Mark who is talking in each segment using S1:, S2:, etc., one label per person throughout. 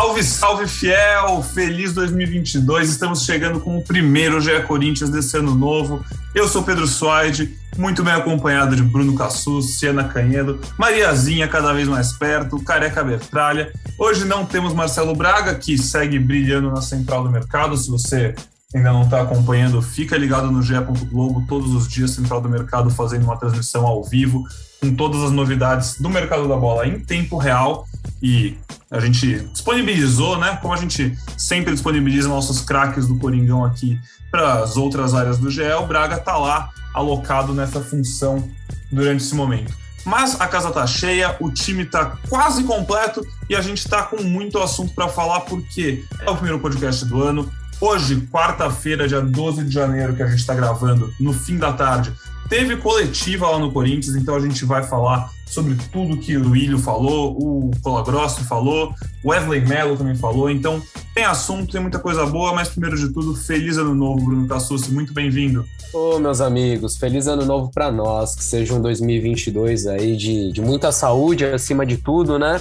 S1: Salve, salve fiel! Feliz 2022! Estamos chegando com o primeiro GE Corinthians desse ano novo. Eu sou Pedro Suaide, muito bem acompanhado de Bruno Cassus, Siena Canhedo, Mariazinha cada vez mais perto, Careca Bertralha. Hoje não temos Marcelo Braga, que segue brilhando na central do mercado. Se você ainda não está acompanhando, fica ligado no GE. Globo todos os dias, Central do Mercado fazendo uma transmissão ao vivo com todas as novidades do mercado da bola em tempo real e a gente disponibilizou, né? Como a gente sempre disponibiliza nossos craques do Coringão aqui para as outras áreas do GE, o Braga está lá alocado nessa função durante esse momento. Mas a casa tá cheia, o time tá quase completo e a gente tá com muito assunto para falar porque é o primeiro podcast do ano. Hoje, quarta-feira, dia 12 de janeiro, que a gente está gravando, no fim da tarde, teve coletiva lá no Corinthians, então a gente vai falar sobre tudo que o Willio falou, o Colagrosso falou, o Wesley Mello também falou. Então tem assunto, tem muita coisa boa, mas primeiro de tudo, feliz ano novo, Bruno Tassucci, muito bem-vindo.
S2: Ô, meus amigos, feliz ano novo para nós, que seja um 2022 aí de, de muita saúde acima de tudo, né?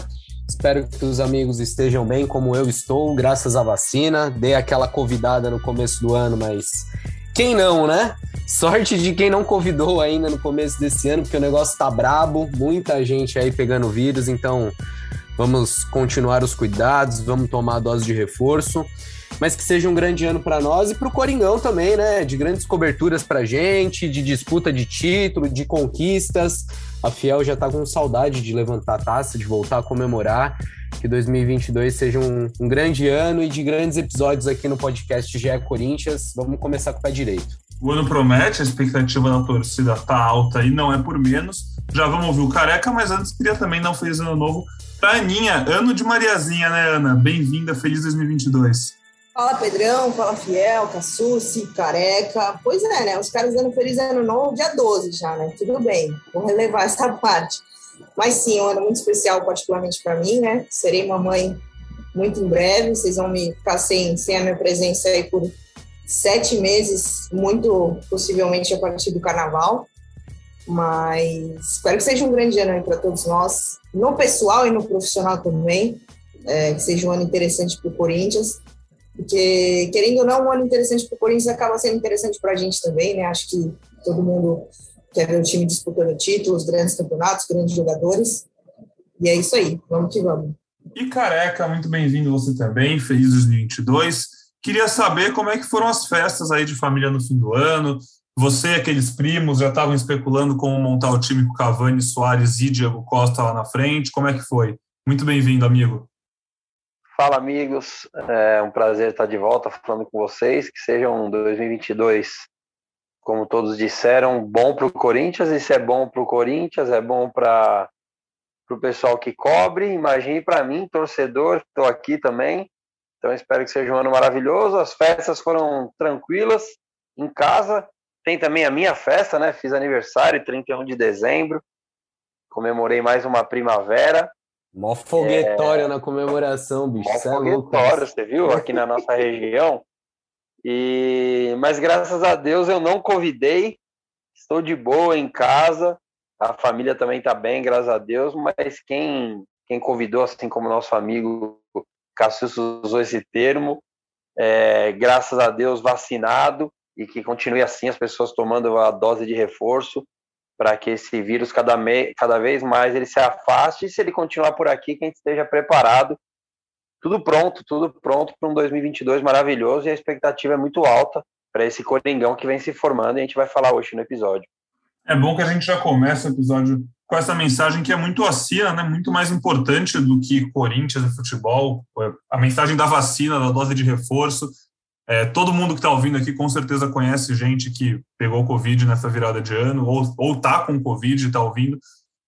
S2: Espero que os amigos estejam bem como eu estou, graças à vacina. Dei aquela convidada no começo do ano, mas quem não, né? Sorte de quem não convidou ainda no começo desse ano, porque o negócio tá brabo, muita gente aí pegando vírus, então vamos continuar os cuidados, vamos tomar a dose de reforço mas que seja um grande ano para nós e para o Coringão também, né? De grandes coberturas para gente, de disputa de título, de conquistas. A Fiel já está com saudade de levantar a taça, de voltar a comemorar. Que 2022 seja um, um grande ano e de grandes episódios aqui no podcast GE Corinthians. Vamos começar com o pé direito.
S1: O ano promete, a expectativa da torcida tá alta e não é por menos. Já vamos ouvir o Careca, mas antes queria também dar um feliz ano novo para Aninha, ano de Mariazinha, né, Ana? Bem-vinda, feliz 2022.
S3: Fala Pedrão, fala Fiel, Cassucci, Careca. Pois é, né? Os caras dando feliz ano novo dia 12 já, né? Tudo bem, vou relevar essa parte. Mas sim, é um ano muito especial, particularmente para mim, né? Serei mamãe muito em breve. Vocês vão me ficar sem, sem a minha presença aí por sete meses, muito possivelmente a partir do carnaval. Mas espero que seja um grande ano para todos nós, no pessoal e no profissional também. É, que seja um ano interessante para o Corinthians porque, querendo ou não, um ano interessante para o Corinthians acaba sendo interessante para a gente também, né? Acho que todo mundo quer ver o time disputando títulos, grandes campeonatos, grandes jogadores. E é isso aí, vamos que vamos.
S1: E Careca, muito bem-vindo você também, feliz 2022. Queria saber como é que foram as festas aí de família no fim do ano. Você e aqueles primos já estavam especulando como montar o time com Cavani, Soares e Diego Costa lá na frente. Como é que foi? Muito bem-vindo, amigo.
S4: Fala, amigos. É um prazer estar de volta falando com vocês. Que seja um 2022, como todos disseram, bom para o Corinthians. E se é bom para o Corinthians, é bom para o pessoal que cobre. Imagine para mim, torcedor, estou aqui também. Então, espero que seja um ano maravilhoso. As festas foram tranquilas em casa. Tem também a minha festa, né? Fiz aniversário, 31 de dezembro. Comemorei mais uma primavera.
S2: Mó foguetório é... na comemoração, bicho. Mó
S4: é foguetório, você viu? Aqui na nossa região. E... Mas graças a Deus eu não convidei. Estou de boa em casa. A família também está bem, graças a Deus. Mas quem, quem convidou, assim como nosso amigo Cassius usou esse termo, é, graças a Deus vacinado e que continue assim, as pessoas tomando a dose de reforço para que esse vírus cada, me, cada vez mais ele se afaste e se ele continuar por aqui, que a gente esteja preparado. Tudo pronto, tudo pronto para um 2022 maravilhoso e a expectativa é muito alta para esse Coringão que vem se formando e a gente vai falar hoje no episódio.
S1: É bom que a gente já comece o episódio com essa mensagem que é muito acima, né, muito mais importante do que Corinthians e futebol, a mensagem da vacina, da dose de reforço, é, todo mundo que está ouvindo aqui com certeza conhece gente que pegou Covid nessa virada de ano, ou, ou tá com Covid e está ouvindo,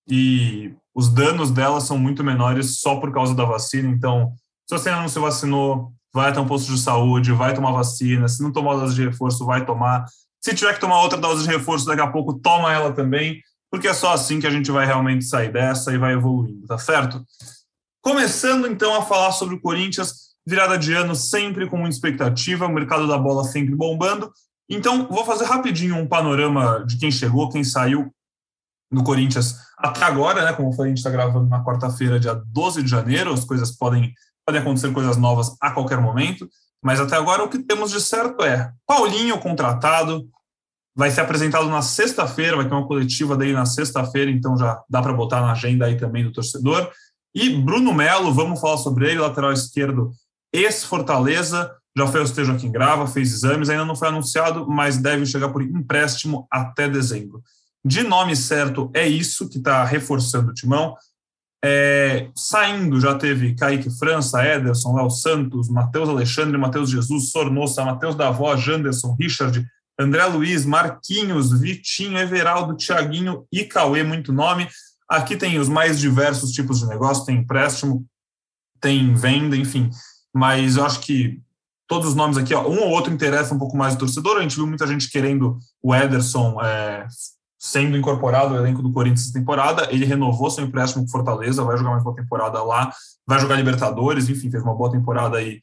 S1: e os danos dela são muito menores só por causa da vacina. Então, se você ainda não se vacinou, vai até um posto de saúde, vai tomar vacina. Se não tomar dose de reforço, vai tomar. Se tiver que tomar outra dose de reforço daqui a pouco, toma ela também, porque é só assim que a gente vai realmente sair dessa e vai evoluindo, tá certo? Começando então a falar sobre o Corinthians, virada de ano sempre com muita expectativa, o mercado da bola sempre bombando. Então, vou fazer rapidinho um panorama de quem chegou, quem saiu no Corinthians até agora, né? Como a gente está gravando na quarta-feira, dia 12 de janeiro, as coisas podem, podem acontecer coisas novas a qualquer momento, mas até agora o que temos de certo é Paulinho contratado, vai ser apresentado na sexta-feira, vai ter uma coletiva daí na sexta-feira, então já dá para botar na agenda aí também do torcedor. E Bruno Melo, vamos falar sobre ele, lateral esquerdo, ex-Fortaleza, já foi ao estejo aqui em Grava, fez exames, ainda não foi anunciado, mas deve chegar por empréstimo até dezembro. De nome certo, é isso que está reforçando o timão. É, saindo, já teve Kaique França, Ederson, Léo Santos, Matheus Alexandre, Matheus Jesus, Sornossa, Matheus Davó, Janderson, Richard, André Luiz, Marquinhos, Vitinho, Everaldo, Thiaguinho e Cauê, muito nome. Aqui tem os mais diversos tipos de negócio, tem empréstimo, tem venda, enfim. Mas eu acho que todos os nomes aqui, ó, um ou outro interessa um pouco mais o torcedor. A gente viu muita gente querendo o Ederson é, sendo incorporado ao elenco do Corinthians essa temporada. Ele renovou seu empréstimo com Fortaleza, vai jogar mais uma temporada lá, vai jogar Libertadores, enfim, fez uma boa temporada aí,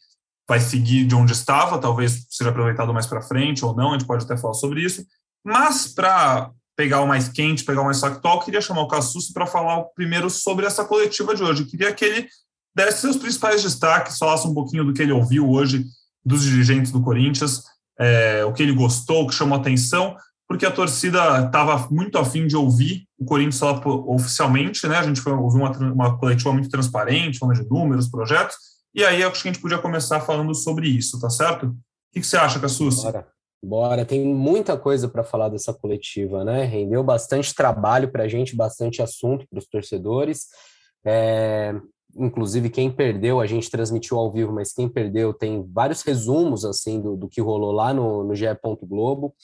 S1: vai seguir de onde estava, talvez seja aproveitado mais para frente ou não, a gente pode até falar sobre isso. Mas para pegar o mais quente, pegar o mais factual, queria chamar o Cassus para falar primeiro sobre essa coletiva de hoje. Eu queria que ele desse seus principais destaques, falasse um pouquinho do que ele ouviu hoje dos dirigentes do Corinthians, é, o que ele gostou, o que chamou atenção, porque a torcida estava muito afim de ouvir o Corinthians falar oficialmente, né? A gente foi ouvir uma, uma coletiva muito transparente, falando de números, projetos, e aí acho que a gente podia começar falando sobre isso, tá certo? O que, que você acha, Cassus?
S2: Bora, bora. Tem muita coisa para falar dessa coletiva, né? Rendeu bastante trabalho para a gente, bastante assunto para os torcedores. É, inclusive quem perdeu, a gente transmitiu ao vivo, mas quem perdeu tem vários resumos assim do, do que rolou lá no, no GE. Globo.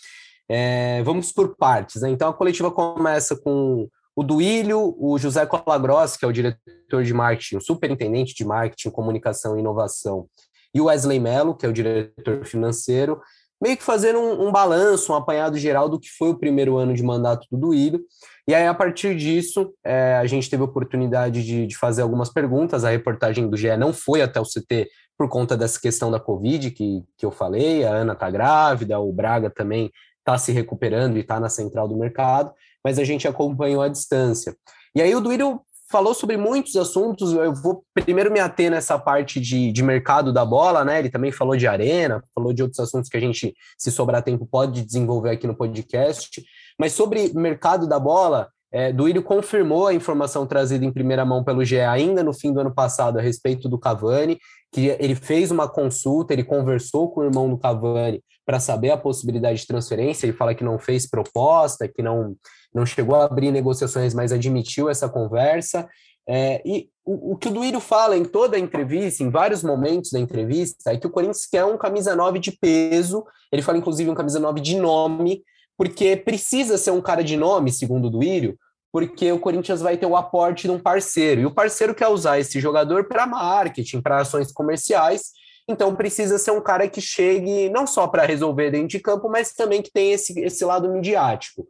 S2: É, vamos por partes. Né? Então, a coletiva começa com o Duílio, o José Colagrossi, que é o diretor de marketing, o superintendente de marketing, comunicação e inovação, e o Wesley Mello, que é o diretor financeiro, meio que fazendo um, um balanço, um apanhado geral do que foi o primeiro ano de mandato do Duílio. E aí, a partir disso, é, a gente teve a oportunidade de, de, fazer algumas perguntas. A reportagem do GE não foi até o CT por conta dessa questão da Covid que, que eu falei. A Ana está grávida, o Braga também está se recuperando e está na central do mercado, mas a gente acompanhou à distância. E aí o Duílio falou sobre muitos assuntos, eu vou primeiro me ater nessa parte de, de mercado da bola, né? Ele também falou de arena, falou de outros assuntos que a gente, se sobrar tempo, pode desenvolver aqui no podcast. Mas sobre mercado da bola, é, Duílio confirmou a informação trazida em primeira mão pelo GE ainda no fim do ano passado a respeito do Cavani, que ele fez uma consulta, ele conversou com o irmão do Cavani para saber a possibilidade de transferência. Ele fala que não fez proposta, que não, não chegou a abrir negociações, mas admitiu essa conversa. É, e o, o, que o Duílio fala em toda a entrevista, em vários momentos da entrevista, é que o Corinthians quer um camisa 9 de peso. Ele fala, inclusive, um camisa 9 de nome, porque precisa ser um cara de nome, segundo o Duílio, porque o Corinthians vai ter o aporte de um parceiro. E o parceiro quer usar esse jogador para marketing, para ações comerciais então precisa ser um cara que chegue não só para resolver dentro de campo, mas também que tem esse, esse lado midiático.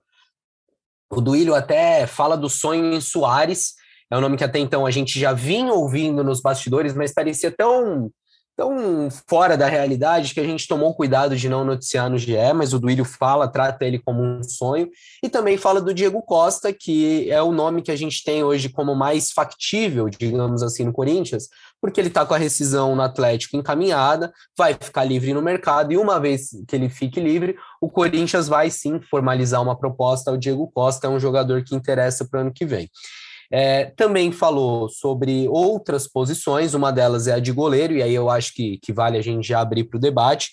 S2: O Duílio até fala do sonho em Soares, é um nome que até então a gente já vinha ouvindo nos bastidores, mas parecia tão tão fora da realidade que a gente tomou cuidado de não noticiar no GE, mas o Duílio fala, trata ele como um sonho, e também fala do Diego Costa, que é o nome que a gente tem hoje como mais factível, digamos assim, no Corinthians, porque ele está com a rescisão no Atlético encaminhada, vai ficar livre no mercado, e uma vez que ele fique livre, o Corinthians vai sim formalizar uma proposta ao Diego Costa, é um jogador que interessa para o ano que vem. É, também falou sobre outras posições, uma delas é a de goleiro, e aí eu acho que, que vale a gente já abrir para o debate,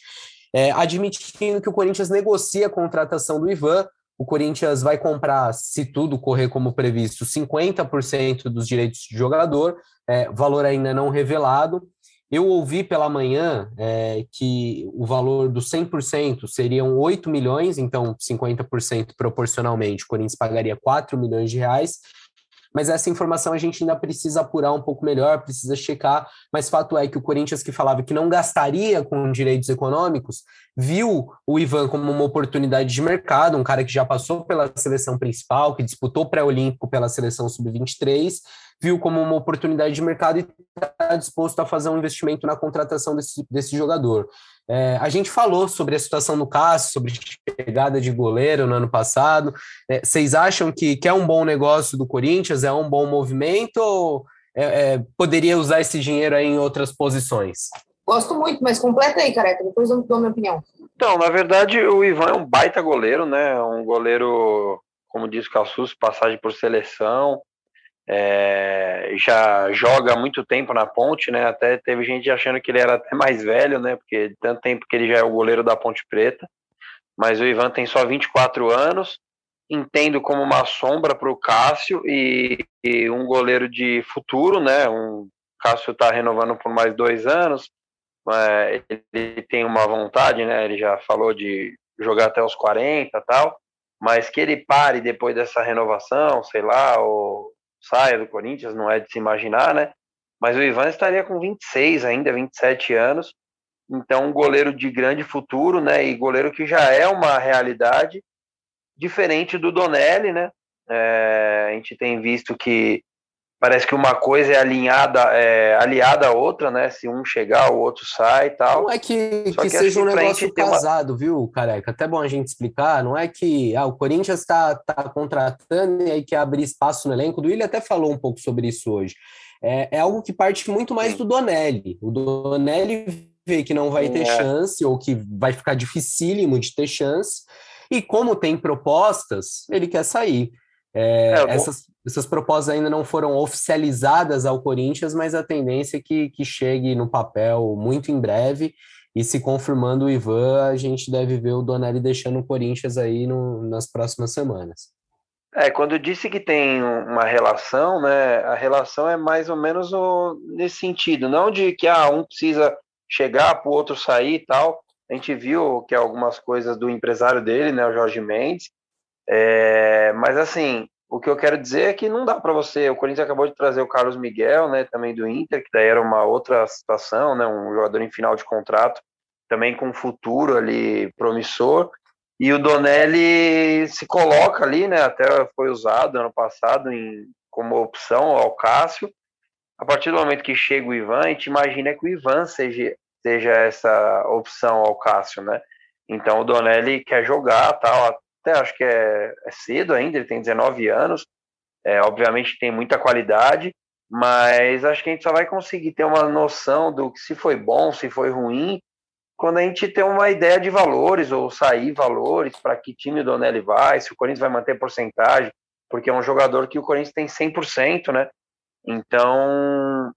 S2: é, admitindo que o Corinthians negocia a contratação do Ivan, o Corinthians vai comprar, se tudo correr como previsto, 50% dos direitos de jogador, é, valor ainda não revelado. Eu ouvi pela manhã é, que o valor do 100% seriam 8 milhões, então 50% proporcionalmente, o Corinthians pagaria 4 milhões de reais, mas essa informação a gente ainda precisa apurar um pouco melhor, precisa checar, mas fato é que o Corinthians que falava que não gastaria com direitos econômicos, viu o Ivan como uma oportunidade de mercado, um cara que já passou pela seleção principal, que disputou pré-olímpico pela seleção sub-23, viu como uma oportunidade de mercado e está disposto a fazer um investimento na contratação desse, desse jogador. É, a gente falou sobre a situação do Cássio, sobre chegada de goleiro no ano passado. É, vocês acham que, que é um bom negócio do Corinthians? É um bom movimento? Ou é, é poderia usar esse dinheiro em outras posições?
S3: Gosto muito, mas completa aí, careca. Depois eu dou minha opinião.
S4: Então, na verdade, o Ivan é um baita goleiro, né? Um goleiro, como diz o Cassus, passagem por seleção é, já joga há muito tempo na ponte, né? Até teve gente achando que ele era até mais velho, né? Porque tanto tempo que ele já é o goleiro da Ponte Preta. Mas o Ivan tem só 24 anos, entendo como uma sombra para o Cássio e, e, um goleiro de futuro, né? Um Cássio está renovando por mais dois anos. ele tem uma vontade, né? Ele já falou de jogar até os 40 tal, mas que ele pare depois dessa renovação, sei lá, ou saia do Corinthians, não é de se imaginar, né? Mas o Ivan estaria com 26 ainda, 27 anos. Então, um goleiro de grande futuro, né? E goleiro que já é uma realidade diferente do Donelli, né? É, a gente tem visto que parece que uma coisa é alinhada, é, aliada à outra, né? Se um chegar, o outro sai e tal.
S2: Não é que, que, que seja um negócio casado, uma... viu, careca? Até bom a gente explicar. Não é que ah, o Corinthians está tá contratando e aí quer abrir espaço no elenco. O Willian até falou um pouco sobre isso hoje. É, é algo que parte muito mais do Donelli. O Donelli vê que não vai ter é. chance ou que vai ficar dificílimo de ter chance. E como tem propostas, ele quer sair. É, é, essas, essas propostas ainda não foram oficializadas ao Corinthians, mas a tendência é que, que chegue no papel muito em breve. E se confirmando o Ivan, a gente deve ver o Donelli deixando o Corinthians aí no, nas próximas semanas.
S4: É, quando disse que tem uma relação, né, a relação é mais ou menos o, nesse sentido, não de que ah, um precisa chegar para o outro sair e tal. A gente viu que algumas coisas do empresário dele, né, o Jorge Mendes, é, mas assim, o que eu quero dizer é que não dá para você. O Corinthians acabou de trazer o Carlos Miguel, né, também do Inter, que daí era uma outra situação, né, um jogador em final de contrato, também com um futuro ali promissor. E o Donelli se coloca ali, né, até foi usado ano passado em, como opção ao Cássio. A partir do momento que chega o Ivan, a gente imagina que o Ivan seja, seja essa opção ao Cássio, né? Então o Donelli quer jogar, tal, até acho que é, é cedo ainda, ele tem 19 anos, é, obviamente tem muita qualidade, mas acho que a gente só vai conseguir ter uma noção do que se foi bom, se foi ruim, quando a gente tem uma ideia de valores, ou sair valores, para que time o Donelli vai, se o Corinthians vai manter porcentagem, porque é um jogador que o Corinthians tem 100%, né? Então,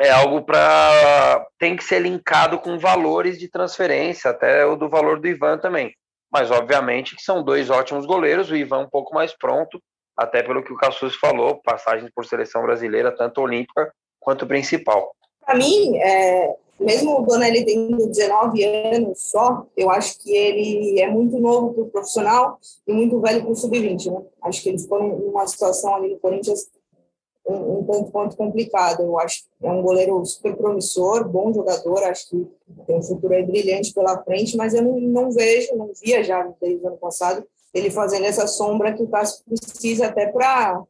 S4: é algo para tem que ser linkado com valores de transferência, até o do valor do Ivan também mas obviamente que são dois ótimos goleiros, o Ivan um pouco mais pronto, até pelo que o Cassus falou, passagens por seleção brasileira, tanto olímpica quanto principal.
S3: Para mim, é, mesmo o Donelli tendo 19 anos só, eu acho que ele é muito novo para o profissional e muito velho para o sub-20. Né? Acho que ele ficou numa situação ali no Corinthians um, um complicado. Eu acho que é um goleiro super promissor, bom jogador, acho que tem um futuro aí brilhante pela frente, mas eu não, não vejo, não via já desde o ano passado, ele fazendo essa sombra que o Cássio precisa até para,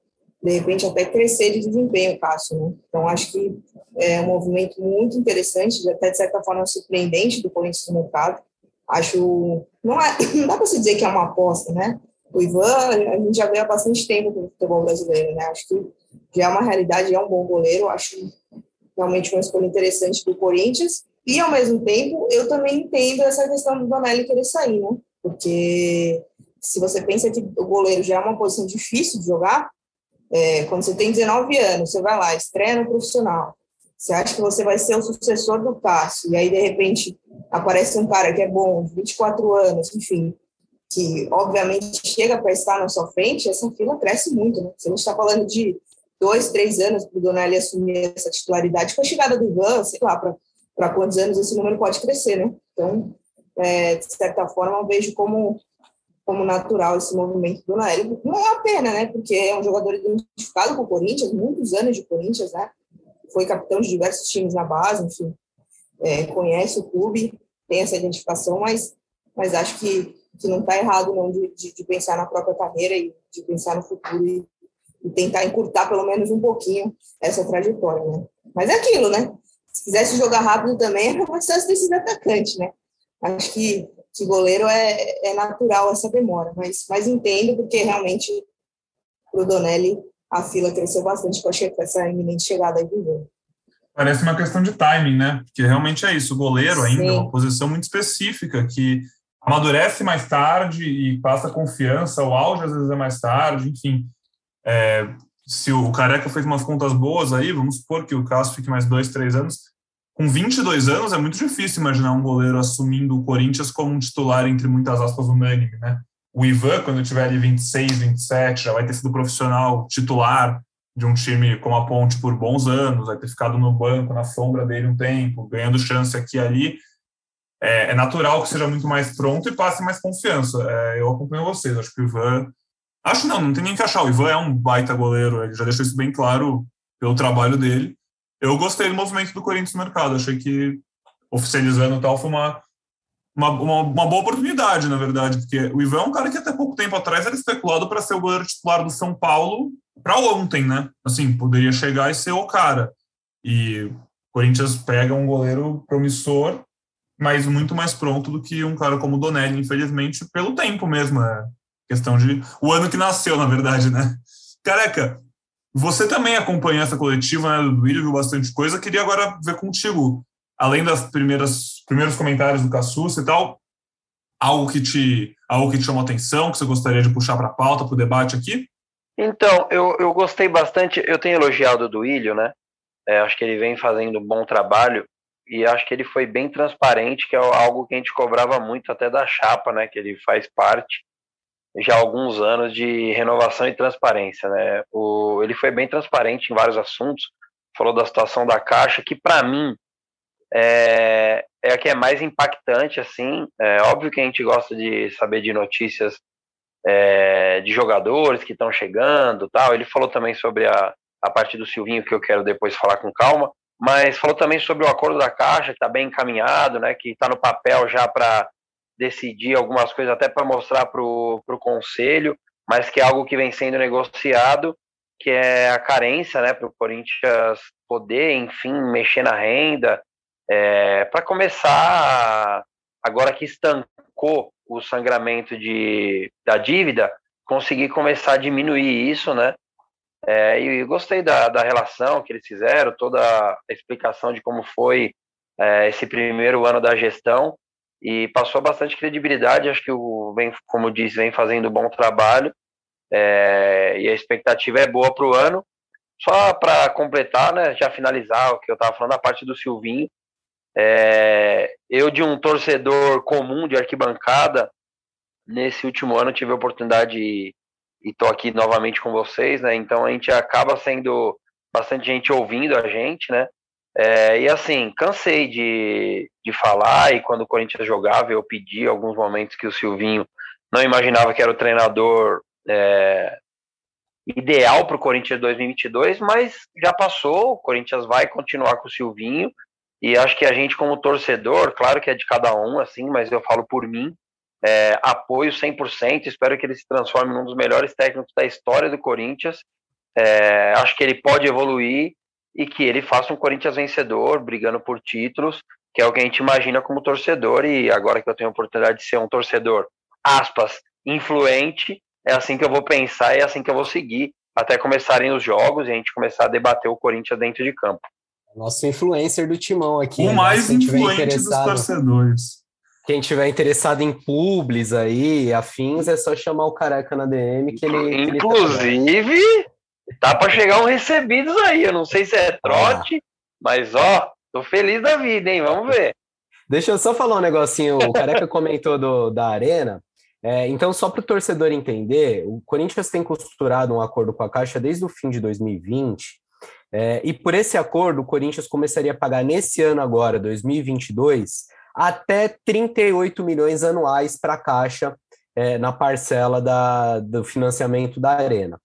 S3: de repente, até crescer de desempenho, Cássio. Né? Então, acho que é um movimento muito interessante, até de certa forma surpreendente do Corinthians no mercado. Acho, não, é, não dá para se dizer que é uma aposta, né? O Ivan, a gente já vê há bastante tempo no futebol brasileiro, né? Acho que já é uma realidade, é um bom goleiro, acho realmente uma escolha interessante do Corinthians. E, ao mesmo tempo, eu também entendo essa questão do Donelli querer sair, né? Porque se você pensa que o goleiro já é uma posição difícil de jogar, é, quando você tem 19 anos, você vai lá, estreia no profissional, você acha que você vai ser o sucessor do Cássio, e aí, de repente, aparece um cara que é bom, 24 anos, enfim, que obviamente chega para estar na sua frente, essa fila cresce muito, né? A gente está falando de dois, três anos para o Donelli assumir essa titularidade. Com a chegada do Ivan, sei lá, para quantos anos esse número pode crescer, né? Então, é, de certa forma, eu vejo como como natural esse movimento do Naélio. Não é uma pena, né? Porque é um jogador identificado com o Corinthians, muitos anos de Corinthians, né? Foi capitão de diversos times na base, enfim. É, conhece o clube, tem essa identificação, mas, mas acho que, que não está errado não de, de, de, pensar na própria carreira e de pensar no futuro e, e, tentar encurtar pelo menos um pouquinho essa trajetória, né? Mas é aquilo, né? Se quisesse jogar rápido também, era mais fácil ter sido atacante, né? Acho que que goleiro é, é natural essa demora, mas, mas entendo porque realmente o Donelli a fila cresceu bastante com essa iminente chegada aí do jogo.
S1: Parece uma questão de timing, né? Porque realmente é isso. O goleiro ainda Sim. é uma posição muito específica que amadurece mais tarde e passa confiança. O auge às vezes é mais tarde, enfim. É, se o Careca fez umas contas boas aí, vamos supor que o Cássio fique mais dois, três anos, com 22 anos, é muito difícil imaginar um goleiro assumindo o Corinthians como um titular, entre muitas aspas, unânime, né? O Ivan, quando tiver ali 26, 27, já vai ter sido profissional titular de um time como a Ponte por bons anos, vai ter ficado no banco, na sombra dele um tempo, ganhando chance aqui e ali. É, é natural que seja muito mais pronto e passe mais confiança. É, eu acompanho vocês, acho que o Ivan. Acho não, não tem nem que achar. O Ivan é um baita goleiro, ele já deixou isso bem claro pelo trabalho dele eu gostei do movimento do Corinthians no mercado. Achei que oficializando tal foi uma, uma, uma, uma, boa oportunidade, na verdade, porque o Ivan é um cara que até pouco tempo atrás era especulado para ser o goleiro titular do São Paulo para ontem, né? Assim, poderia chegar e ser o cara. E o Corinthians pega um goleiro promissor, mas muito mais pronto do que um cara como o Donelli, infelizmente, pelo tempo mesmo. É questão de. O ano que nasceu, na verdade, né? Careca, você também acompanha essa coletiva né, do Duílio, viu bastante coisa. Queria agora ver contigo, além das primeiras primeiros comentários do Cassus e tal, algo que te algo que te chamou atenção, que você gostaria de puxar para a pauta, para o debate aqui?
S4: Então, eu, eu gostei bastante. Eu tenho elogiado o Duílio, né? É, acho que ele vem fazendo um bom trabalho e acho que ele foi bem transparente, que é algo que a gente cobrava muito até da chapa, né? Que ele faz parte já alguns anos de renovação e transparência. Né? O, ele foi bem transparente em vários assuntos, falou da situação da Caixa, que para mim é, é a que é mais impactante. assim. É óbvio que a gente gosta de saber de notícias é, de jogadores que estão chegando tal. Ele falou também sobre a, a parte do Silvinho, que eu quero depois falar com calma, mas falou também sobre o acordo da Caixa, que está bem encaminhado, né, que está no papel já para decidir algumas coisas até para mostrar para o conselho, mas que é algo que vem sendo negociado, que é a carência, né, para o Corinthians poder, enfim, mexer na renda, é, para começar, agora que estancou o sangramento de, da dívida, conseguir começar a diminuir isso, né, é, e gostei da, da relação que eles fizeram, toda a explicação de como foi é, esse primeiro ano da gestão, e passou bastante credibilidade. Acho que o vem, como disse, vem fazendo bom trabalho é, e a expectativa é boa para o ano. Só para completar, né, já finalizar o que eu estava falando, a parte do Silvinho. É, eu, de um torcedor comum de arquibancada, nesse último ano tive a oportunidade e estou aqui novamente com vocês, né? Então a gente acaba sendo bastante gente ouvindo a gente, né? É, e assim, cansei de, de falar, e quando o Corinthians jogava, eu pedi alguns momentos que o Silvinho não imaginava que era o treinador é, ideal para o Corinthians 2022, mas já passou, o Corinthians vai continuar com o Silvinho, e acho que a gente como torcedor, claro que é de cada um, assim, mas eu falo por mim, é, apoio 100%, espero que ele se transforme num dos melhores técnicos da história do Corinthians, é, acho que ele pode evoluir, e que ele faça um Corinthians vencedor, brigando por títulos, que é o que a gente imagina como torcedor, e agora que eu tenho a oportunidade de ser um torcedor, aspas, influente, é assim que eu vou pensar e é assim que eu vou seguir, até começarem os jogos e a gente começar a debater o Corinthians dentro de campo.
S2: Nosso influencer do timão aqui.
S1: O né? mais influente dos torcedores.
S2: Quem tiver interessado em publis aí, afins, é só chamar o Careca na DM que ele.
S4: Inclusive, ele tá Tá para chegar um recebidos aí. Eu não sei se é trote, ah. mas ó, tô feliz da vida, hein? Vamos ver.
S2: Deixa eu só falar um negocinho. O Careca comentou do, da Arena. É, então, só para o torcedor entender, o Corinthians tem costurado um acordo com a Caixa desde o fim de 2020. É, e por esse acordo, o Corinthians começaria a pagar nesse ano agora, 2022, até 38 milhões anuais para a Caixa é, na parcela da, do financiamento da Arena.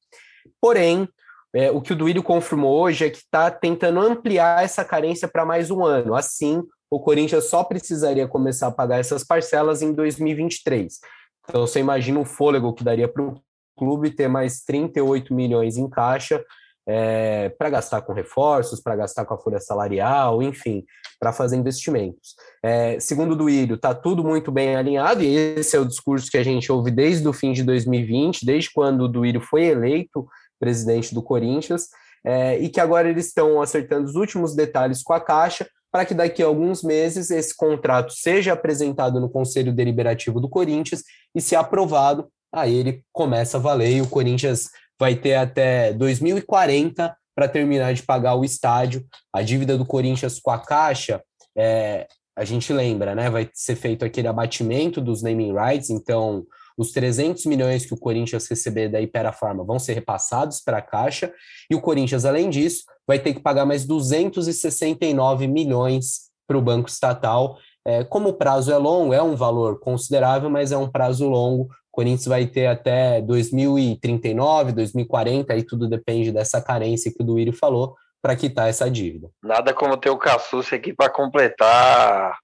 S2: Porém, é, o que o Duílio confirmou hoje é que está tentando ampliar essa carência para mais um ano. Assim, o Corinthians só precisaria começar a pagar essas parcelas em 2023. Então, você imagina o fôlego que daria para o clube ter mais 38 milhões em caixa é, para gastar com reforços, para gastar com a folha salarial, enfim, para fazer investimentos. É, segundo o Duílio, está tudo muito bem alinhado, e esse é o discurso que a gente ouve desde o fim de 2020, desde quando o Duílio foi eleito presidente do Corinthians, é, e que agora eles estão acertando os últimos detalhes com a Caixa para que daqui a alguns meses esse contrato seja apresentado no Conselho Deliberativo do Corinthians e, se aprovado, aí ele começa a valer e o Corinthians vai ter até 2040 para terminar de pagar o estádio. A dívida do Corinthians com a Caixa, é, a gente lembra, né? Vai ser feito aquele abatimento dos naming rights, então os 300 milhões que o Corinthians receber da Ipera Pharma vão ser repassados para a Caixa, e o Corinthians, além disso, vai ter que pagar mais 269 milhões para o Banco Estatal. É, como o prazo é longo, é um valor considerável, mas é um prazo longo. O Corinthians vai ter até 2039, 2040, aí tudo depende dessa carência que o Duírio falou, para quitar essa dívida.
S4: Nada como ter o Cassus aqui para completar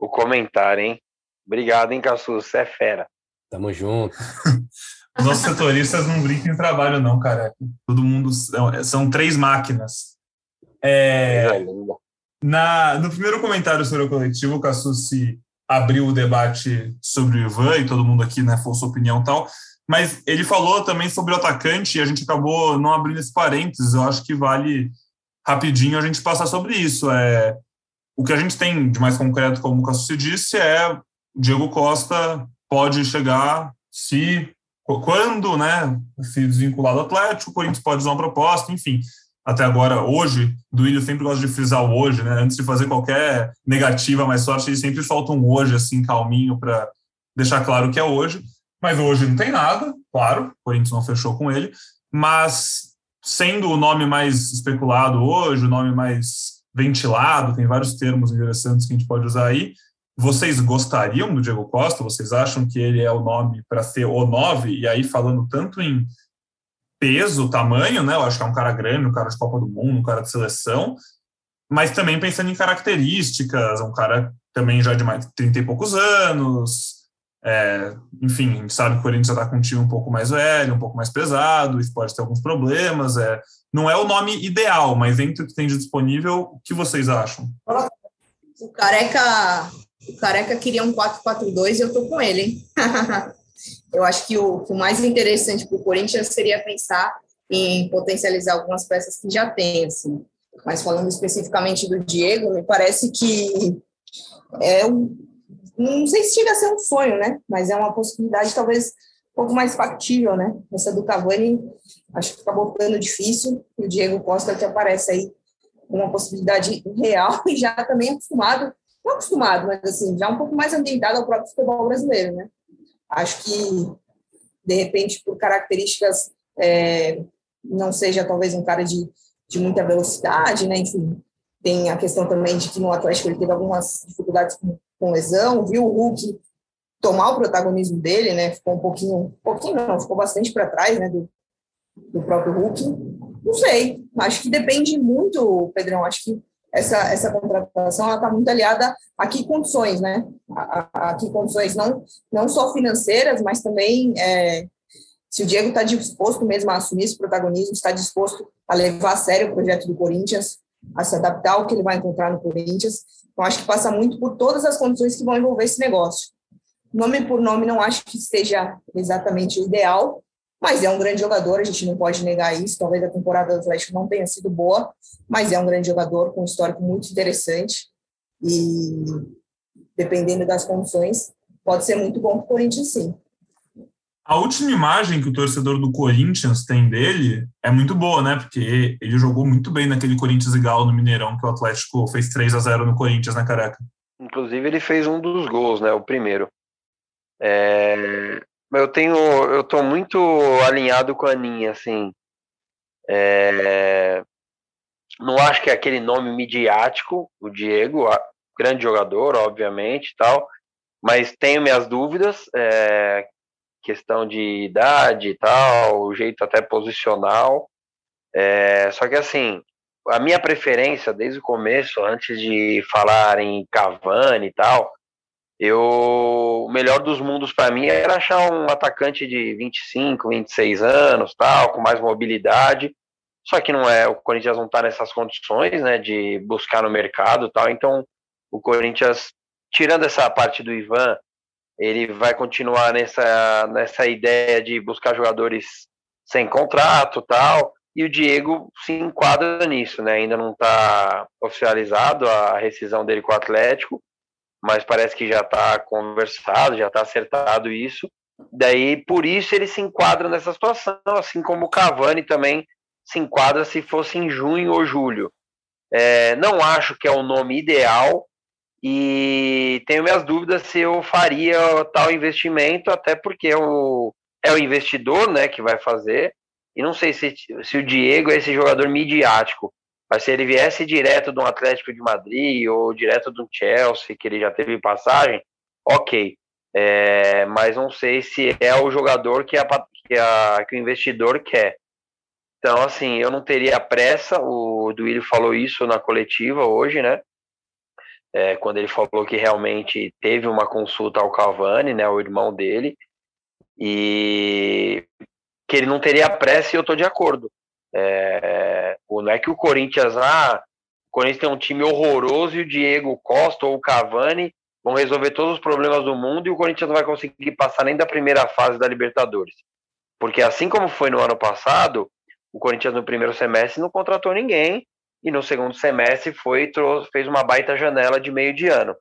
S4: o comentário, hein? Obrigado, hein, Cassus? Você é fera.
S2: Tamo junto.
S1: Os nossos setoristas não brincam em trabalho, não, cara. Todo mundo. São, são três máquinas. É, na, no primeiro comentário sobre o coletivo, o Cassucci abriu o debate sobre o Ivan e todo mundo aqui né, sua opinião e tal. Mas ele falou também sobre o atacante e a gente acabou não abrindo esse parênteses. Eu acho que vale rapidinho a gente passar sobre isso. É, o que a gente tem de mais concreto, como o Cassucci disse, é Diego Costa pode chegar se quando, né, se desvincular do Atlético, o Corinthians pode usar uma proposta, enfim. Até agora, hoje, Duílio sempre gosta de frisar o hoje, né? Antes de fazer qualquer negativa mais sorte, ele sempre falta um hoje, assim, calminho, para deixar claro que é hoje. Mas hoje não tem nada, claro, o Corinthians não fechou com ele. Mas sendo o nome mais especulado hoje, o nome mais ventilado, tem vários termos interessantes que a gente pode usar aí, vocês gostariam do Diego Costa? Vocês acham que ele é o nome para ser o 9? E aí, falando tanto em peso, tamanho, né? Eu acho que é um cara grande, um cara de Copa do Mundo, um cara de seleção, mas também pensando em características, um cara também já de mais de 30 e poucos anos. É, enfim, a gente sabe que o Corinthians já está com um time um pouco mais velho, um pouco mais pesado, isso pode ter alguns problemas. É, não é o nome ideal, mas entre o que tem de disponível, o que vocês acham?
S3: O Careca o Careca queria um 4-4-2 e eu tô com ele, hein? eu acho que o, o mais interessante para o Corinthians seria pensar em potencializar algumas peças que já tem, assim. Mas falando especificamente do Diego, me parece que é um, não sei se chega a ser um sonho, né? Mas é uma possibilidade talvez um pouco mais factível, né? Essa do Cavani, acho que acabou ficando difícil. E o Diego Costa que aparece aí uma possibilidade real e já também acostumado não acostumado, mas assim, já um pouco mais ambientado ao próprio futebol brasileiro, né? Acho que, de repente, por características, é, não seja talvez um cara de, de muita velocidade, né? Enfim, tem a questão também de que no Atlético ele teve algumas dificuldades com, com lesão, viu o Hulk tomar o protagonismo dele, né? Ficou um pouquinho, um pouquinho não, ficou bastante para trás, né? Do, do próprio Hulk. Não sei, acho que depende muito, Pedrão. Acho que essa, essa contratação está muito aliada a que condições, né? A, a, a, que condições não, não só financeiras, mas também é, se o Diego está disposto mesmo a assumir esse protagonismo, está disposto a levar a sério o projeto do Corinthians, a se adaptar ao que ele vai encontrar no Corinthians. Então, acho que passa muito por todas as condições que vão envolver esse negócio. Nome por nome, não acho que esteja exatamente o ideal, mas é um grande jogador, a gente não pode negar isso. Talvez a temporada do Atlético não tenha sido boa, mas é um grande jogador com um histórico muito interessante e, dependendo das condições, pode ser muito bom para o Corinthians, sim.
S1: A última imagem que o torcedor do Corinthians tem dele é muito boa, né? Porque ele jogou muito bem naquele Corinthians e Galo no Mineirão, que o Atlético fez 3 a 0 no Corinthians, na né, Careca?
S4: Inclusive, ele fez um dos gols, né? O primeiro. É, eu tenho, eu tô muito alinhado com a Aninha, assim. É, não acho que é aquele nome midiático, o Diego, grande jogador, obviamente, tal. Mas tenho minhas dúvidas. É, questão de idade e tal, o jeito até posicional. É, só que assim, a minha preferência desde o começo, antes de falar em Cavani e tal, eu o melhor dos mundos para mim era achar um atacante de 25, 26 anos, tal, com mais mobilidade. Só que não é, o Corinthians não está nessas condições, né, de buscar no mercado, tal. Então, o Corinthians tirando essa parte do Ivan, ele vai continuar nessa nessa ideia de buscar jogadores sem contrato, tal. E o Diego se enquadra nisso, né? Ainda não está oficializado a rescisão dele com o Atlético, mas parece que já está conversado, já está acertado isso. Daí, por isso, ele se enquadra nessa situação, assim como o Cavani também se enquadra se fosse em junho ou julho. É, não acho que é o nome ideal e tenho minhas dúvidas se eu faria tal investimento, até porque o, é o investidor né, que vai fazer. E não sei se, se o Diego é esse jogador midiático. Mas se ele viesse direto de um Atlético de Madrid ou direto um Chelsea, que ele já teve passagem, ok. É, mas não sei se é o jogador que, a, que, a, que o investidor quer. Então, assim, eu não teria pressa. O Duílio falou isso na coletiva hoje, né? É, quando ele falou que realmente teve uma consulta ao Cavani, né, o irmão dele, e que ele não teria pressa e eu tô de acordo. É, não é que o Corinthians, ah, o Corinthians tem um time horroroso e o Diego Costa ou o Cavani vão resolver todos os problemas do mundo e o Corinthians não vai conseguir passar nem da primeira fase da Libertadores. Porque assim como foi no ano passado, o Corinthians no primeiro semestre não contratou ninguém e no segundo semestre foi trouxe, fez uma baita janela de meio de ano.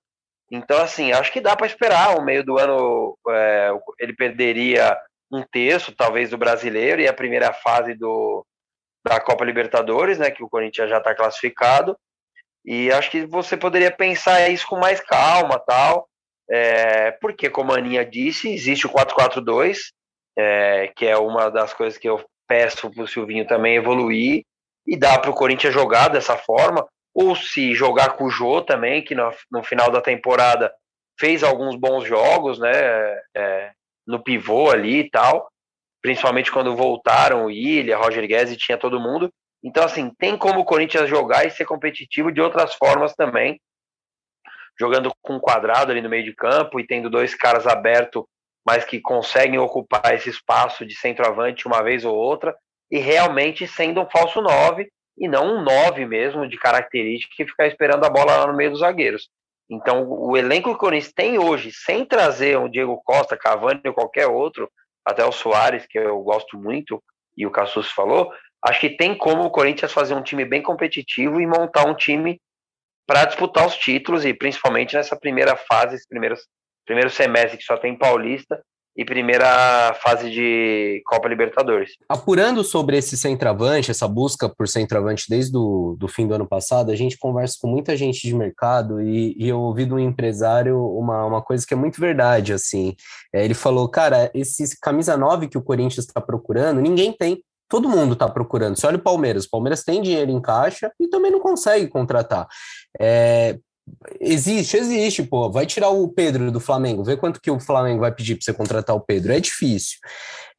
S4: Então, assim, acho que dá para esperar. O meio do ano é, ele perderia um terço, talvez, do brasileiro e a primeira fase do, da Copa Libertadores, né, que o Corinthians já está classificado. E acho que você poderia pensar isso com mais calma, tal, é, porque como a Aninha disse, existe o 4-4-2, é, que é uma das coisas que eu peço para o Silvinho também evoluir e dá para o Corinthians jogar dessa forma, ou se jogar com o Jô também, que no, no final da temporada fez alguns bons jogos, né, é, no pivô ali e tal principalmente quando voltaram o Ilha, Roger Guedes e tinha todo mundo. Então, assim, tem como o Corinthians jogar e ser competitivo de outras formas também, jogando com um quadrado ali no meio de campo e tendo dois caras abertos, mas que conseguem ocupar esse espaço de centroavante uma vez ou outra, e realmente sendo um falso 9 e não um 9 mesmo de característica que ficar esperando a bola lá no meio dos zagueiros. Então, o elenco que o Corinthians tem hoje, sem trazer um Diego Costa, Cavani ou qualquer outro, até o Soares, que eu gosto muito, e o Cassus falou, acho que tem como o Corinthians fazer um time bem competitivo e montar um time para disputar os títulos, e principalmente nessa primeira fase, esse primeiro, primeiro semestre que só tem Paulista, e primeira fase de Copa Libertadores.
S2: Apurando sobre esse centroavante, essa busca por centroavante desde o do fim do ano passado, a gente conversa com muita gente de mercado e, e eu ouvi de um empresário uma, uma coisa que é muito verdade, assim. É, ele falou, cara, esse camisa 9 que o Corinthians está procurando, ninguém tem. Todo mundo está procurando. Você olha o Palmeiras, o Palmeiras tem dinheiro em caixa e também não consegue contratar. É, Existe, existe, pô. Vai tirar o Pedro do Flamengo, vê quanto que o Flamengo vai pedir para você contratar o Pedro. É difícil.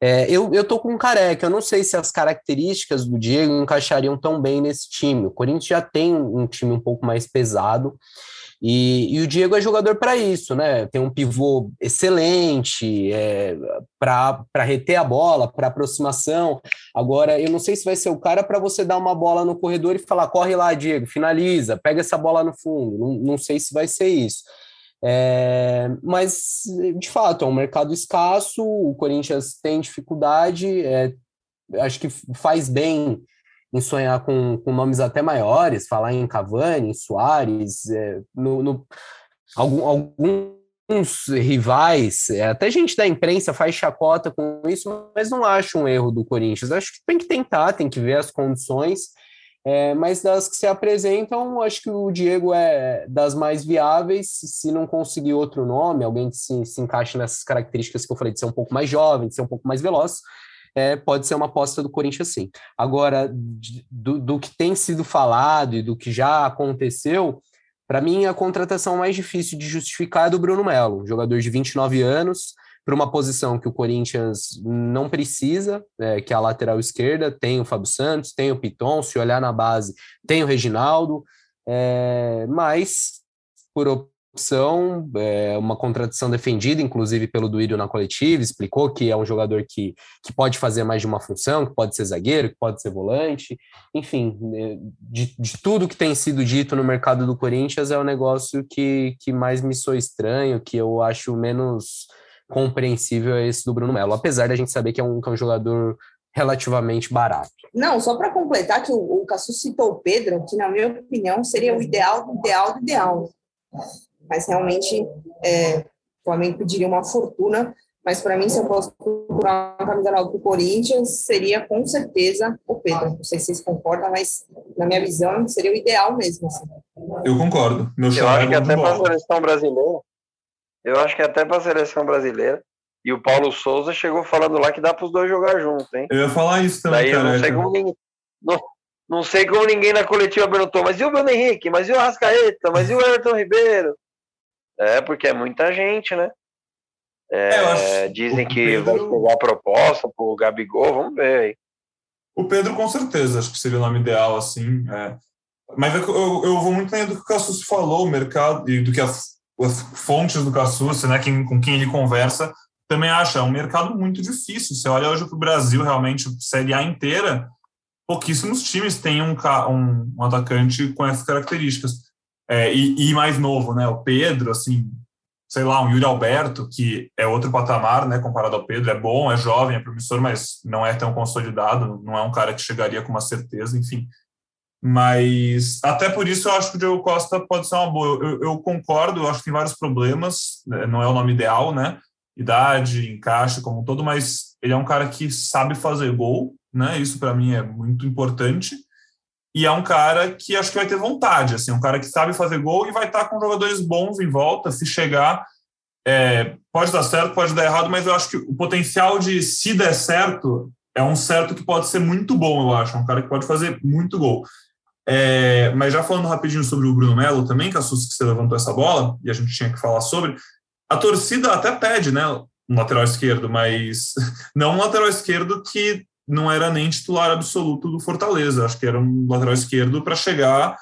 S2: É, eu, eu tô com um careca, eu não sei se as características do Diego encaixariam tão bem nesse time. O Corinthians já tem um time um pouco mais pesado. E, e o Diego é jogador para isso, né? Tem um pivô excelente é, para reter a bola, para aproximação. Agora, eu não sei se vai ser o cara para você dar uma bola no corredor e falar: corre lá, Diego, finaliza, pega essa bola no fundo. Não, não sei se vai ser isso. É, mas, de fato, é um mercado escasso, o Corinthians tem dificuldade, é, acho que faz bem em sonhar com, com nomes até maiores, falar em Cavani, em Soares, é, no, no algum, alguns rivais, é, até gente da imprensa faz chacota com isso, mas não acho um erro do Corinthians. Acho que tem que tentar, tem que ver as condições, é, mas das que se apresentam, acho que o Diego é das mais viáveis. Se não conseguir outro nome, alguém que se, se encaixe nessas características que eu falei, de ser um pouco mais jovem, de ser um pouco mais veloz, é, pode ser uma aposta do Corinthians sim. Agora, do, do que tem sido falado e do que já aconteceu, para mim a contratação mais difícil de justificar é do Bruno Melo, jogador de 29 anos, para uma posição que o Corinthians não precisa, é, que é a lateral esquerda, tem o Fábio Santos, tem o Piton, se olhar na base, tem o Reginaldo, é, mas por opção, é uma contradição defendida, inclusive pelo Duílio na coletiva, explicou que é um jogador que, que pode fazer mais de uma função, que pode ser zagueiro, que pode ser volante, enfim, né, de, de tudo que tem sido dito no mercado do Corinthians é o negócio que, que mais me soa estranho, que eu acho menos compreensível é esse do Bruno Melo, apesar da gente saber que é um, que é um jogador relativamente barato.
S3: Não, só para completar que o, o Cassu citou o Pedro, que na minha opinião seria o ideal ideal ideal mas realmente é, o Flamengo pediria uma fortuna. Mas para mim, se eu fosse procurar uma camisa nova para o Corinthians, seria com certeza o Pedro. Não sei se vocês concordam, mas na minha visão seria o ideal mesmo. Assim.
S1: Eu concordo.
S4: Meu eu acho que até para a seleção brasileira. Eu acho que até para a seleção brasileira. E o Paulo Souza chegou falando lá que dá para os dois jogar juntos, hein?
S1: Eu ia falar isso também. Daí
S4: eu não sei como ninguém, não, não, sei como ninguém na coletiva perguntou, mas e o Bruno Henrique? Mas e o Rascaeta? Mas e o Everton Ribeiro? É, porque é muita gente, né? É, é, dizem que Pedro... vai pegar a proposta pro Gabigol, vamos ver aí.
S1: O Pedro, com certeza, acho que seria o nome ideal, assim. É. Mas eu, eu, eu, vou muito além do que o Cassus falou, o mercado, e do que as, as fontes do Cassus, né, quem, com quem ele conversa, também acha. É um mercado muito difícil. Você olha hoje para o Brasil, realmente, Série A inteira, pouquíssimos times têm um, um, um atacante com essas características. É, e, e, mais novo, né? O Pedro, assim, sei lá, um Yuri Alberto, que é outro patamar, né? Comparado ao Pedro, é bom, é jovem, é promissor, mas não é tão consolidado, não é um cara que chegaria com uma certeza, enfim. Mas até por isso eu acho que o Diego Costa pode ser uma boa. Eu, eu concordo, eu acho que tem vários problemas, né? não é o nome ideal, né? Idade, encaixe como um todo, mas ele é um cara que sabe fazer gol, né? Isso para mim é muito importante e é um cara que acho que vai ter vontade, assim, um cara que sabe fazer gol e vai estar com jogadores bons em volta, se chegar, é, pode dar certo, pode dar errado, mas eu acho que o potencial de, se der certo, é um certo que pode ser muito bom, eu acho, é um cara que pode fazer muito gol. É, mas já falando rapidinho sobre o Bruno Melo também, que a Susi que você levantou essa bola, e a gente tinha que falar sobre, a torcida até pede, né, um lateral esquerdo, mas não um lateral esquerdo que não era nem titular absoluto do Fortaleza. Acho que era um lateral esquerdo para chegar.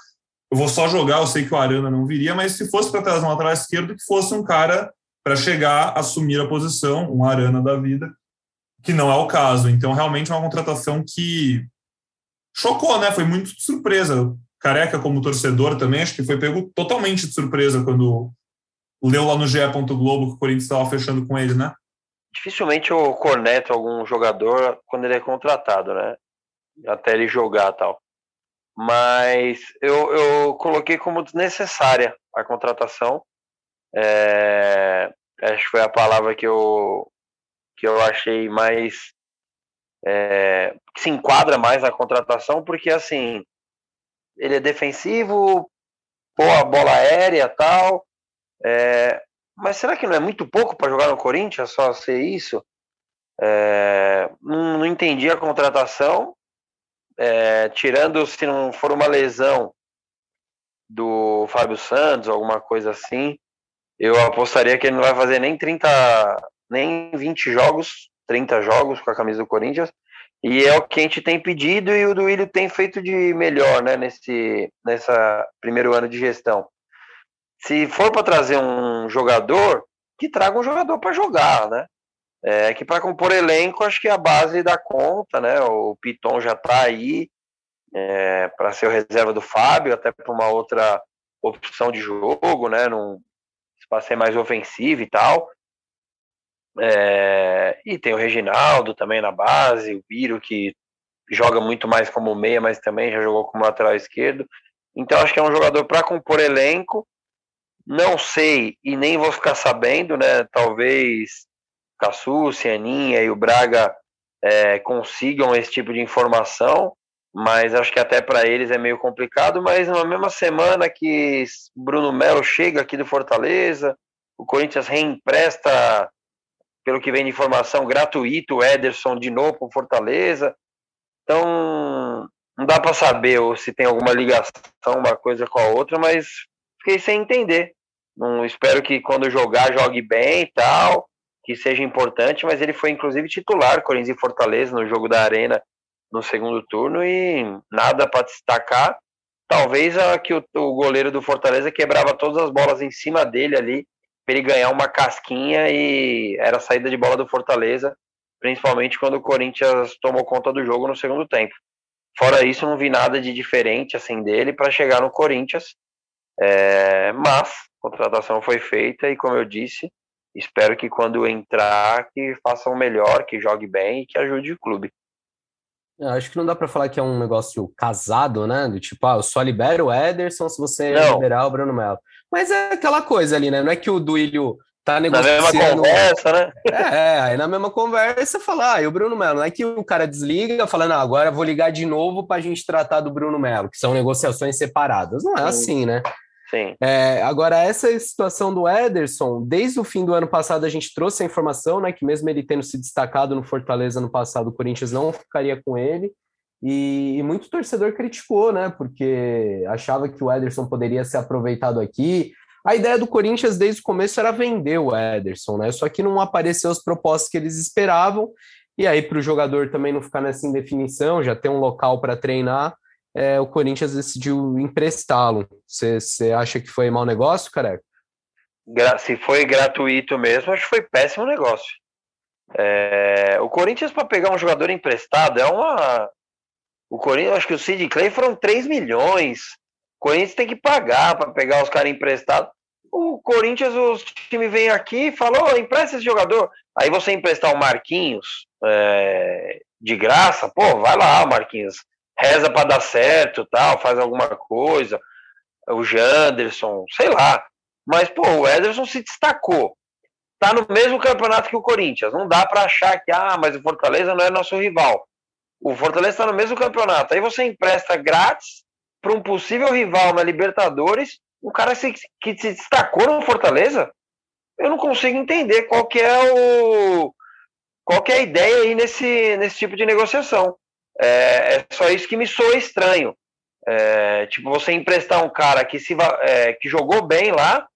S1: Eu vou só jogar, eu sei que o Arana não viria, mas se fosse para trazer um lateral esquerdo, que fosse um cara para chegar, assumir a posição, um Arana da vida, que não é o caso. Então, realmente é uma contratação que chocou, né? Foi muito de surpresa. Careca, como torcedor, também acho que foi pego totalmente de surpresa quando leu lá no GE. Globo que o Corinthians estava fechando com ele, né?
S4: Dificilmente eu corneto algum jogador quando ele é contratado, né? Até ele jogar tal. Mas eu, eu coloquei como desnecessária a contratação. É, acho que foi a palavra que eu, que eu achei mais. É, que se enquadra mais na contratação, porque assim. Ele é defensivo, pô, a bola aérea tal. É, mas será que não é muito pouco para jogar no Corinthians só ser isso? É, não, não, entendi a contratação. É, tirando se não for uma lesão do Fábio Santos, alguma coisa assim, eu apostaria que ele não vai fazer nem 30, nem 20 jogos, 30 jogos com a camisa do Corinthians. E é o que a gente tem pedido e o Duílio tem feito de melhor né, nesse nessa primeiro ano de gestão se for para trazer um jogador, que traga um jogador para jogar, né? É, que para compor elenco, acho que a base dá conta, né? O Piton já está aí é, para ser o reserva do Fábio, até para uma outra opção de jogo, né? Num espaço mais ofensivo e tal. É, e tem o Reginaldo também na base, o Biro que joga muito mais como meia, mas também já jogou como lateral esquerdo. Então acho que é um jogador para compor elenco não sei e nem vou ficar sabendo, né? Talvez Caçu, Cianinha e o Braga é, consigam esse tipo de informação, mas acho que até para eles é meio complicado. Mas na mesma semana que Bruno Melo chega aqui do Fortaleza, o Corinthians reempresta, pelo que vem de informação, gratuito o Ederson de novo com Fortaleza. Então, não dá para saber se tem alguma ligação uma coisa com a outra, mas fiquei sem entender. Não espero que quando jogar jogue bem e tal. que seja importante, mas ele foi inclusive titular Corinthians e Fortaleza no jogo da Arena no segundo turno e nada para destacar. Talvez a que o, o, goleiro do Fortaleza quebrava todas as bolas em cima dele ali para ele ganhar uma casquinha e era a saída de bola do Fortaleza, principalmente quando o Corinthians tomou conta do jogo no segundo tempo. Fora isso, não vi nada de diferente assim dele para chegar no Corinthians. É, mas contratação foi feita e, como eu disse, espero que quando entrar, que faça o melhor, que jogue bem e que ajude o clube.
S2: Eu acho que não dá para falar que é um negócio casado, né? Do tipo, ah, eu só libero o Ederson se você não. liberar o Bruno Melo. Mas é aquela coisa ali, né? Não é que o Duílio tá negociando.
S4: Na mesma conversa, né?
S2: É, aí na mesma conversa falar, ah, e o Bruno Melo, não é que o cara desliga falando, ah, agora vou ligar de novo para a gente tratar do Bruno Melo, que são negociações separadas. Não é assim, né?
S4: Sim.
S2: É, agora, essa situação do Ederson, desde o fim do ano passado a gente trouxe a informação, né, que mesmo ele tendo se destacado no Fortaleza no passado, o Corinthians não ficaria com ele. E, e, muito torcedor criticou, né? Porque achava que o Ederson poderia ser aproveitado aqui. A ideia do Corinthians desde o começo era vender o Ederson, né? Só que não apareceu as propostas que eles esperavam. E aí, para o jogador também não ficar nessa indefinição, já ter um local para treinar, é, o Corinthians decidiu emprestá-lo. Você acha que foi mau negócio, careca?
S4: Se foi gratuito mesmo, acho que foi péssimo negócio. É, o Corinthians, para pegar um jogador emprestado, é uma. O Corinthians, acho que o Sid Clay foram 3 milhões. O Corinthians tem que pagar para pegar os caras emprestados. O Corinthians, o time vem aqui e falou: oh, empresta esse jogador. Aí você emprestar o Marquinhos é, de graça, pô, vai lá, Marquinhos reza para dar certo, tal, faz alguma coisa. O Janderson, sei lá. Mas, pô, o Ederson se destacou. Tá no mesmo campeonato que o Corinthians. Não dá para achar que, ah, mas o Fortaleza não é nosso rival. O Fortaleza está no mesmo campeonato. Aí você empresta grátis para um possível rival na Libertadores, um cara que se destacou no Fortaleza. Eu não consigo entender qual que é o qual que é a ideia aí nesse, nesse tipo de negociação. É, é só isso que me soa estranho. É, tipo, você emprestar um cara que, se, é, que jogou bem lá,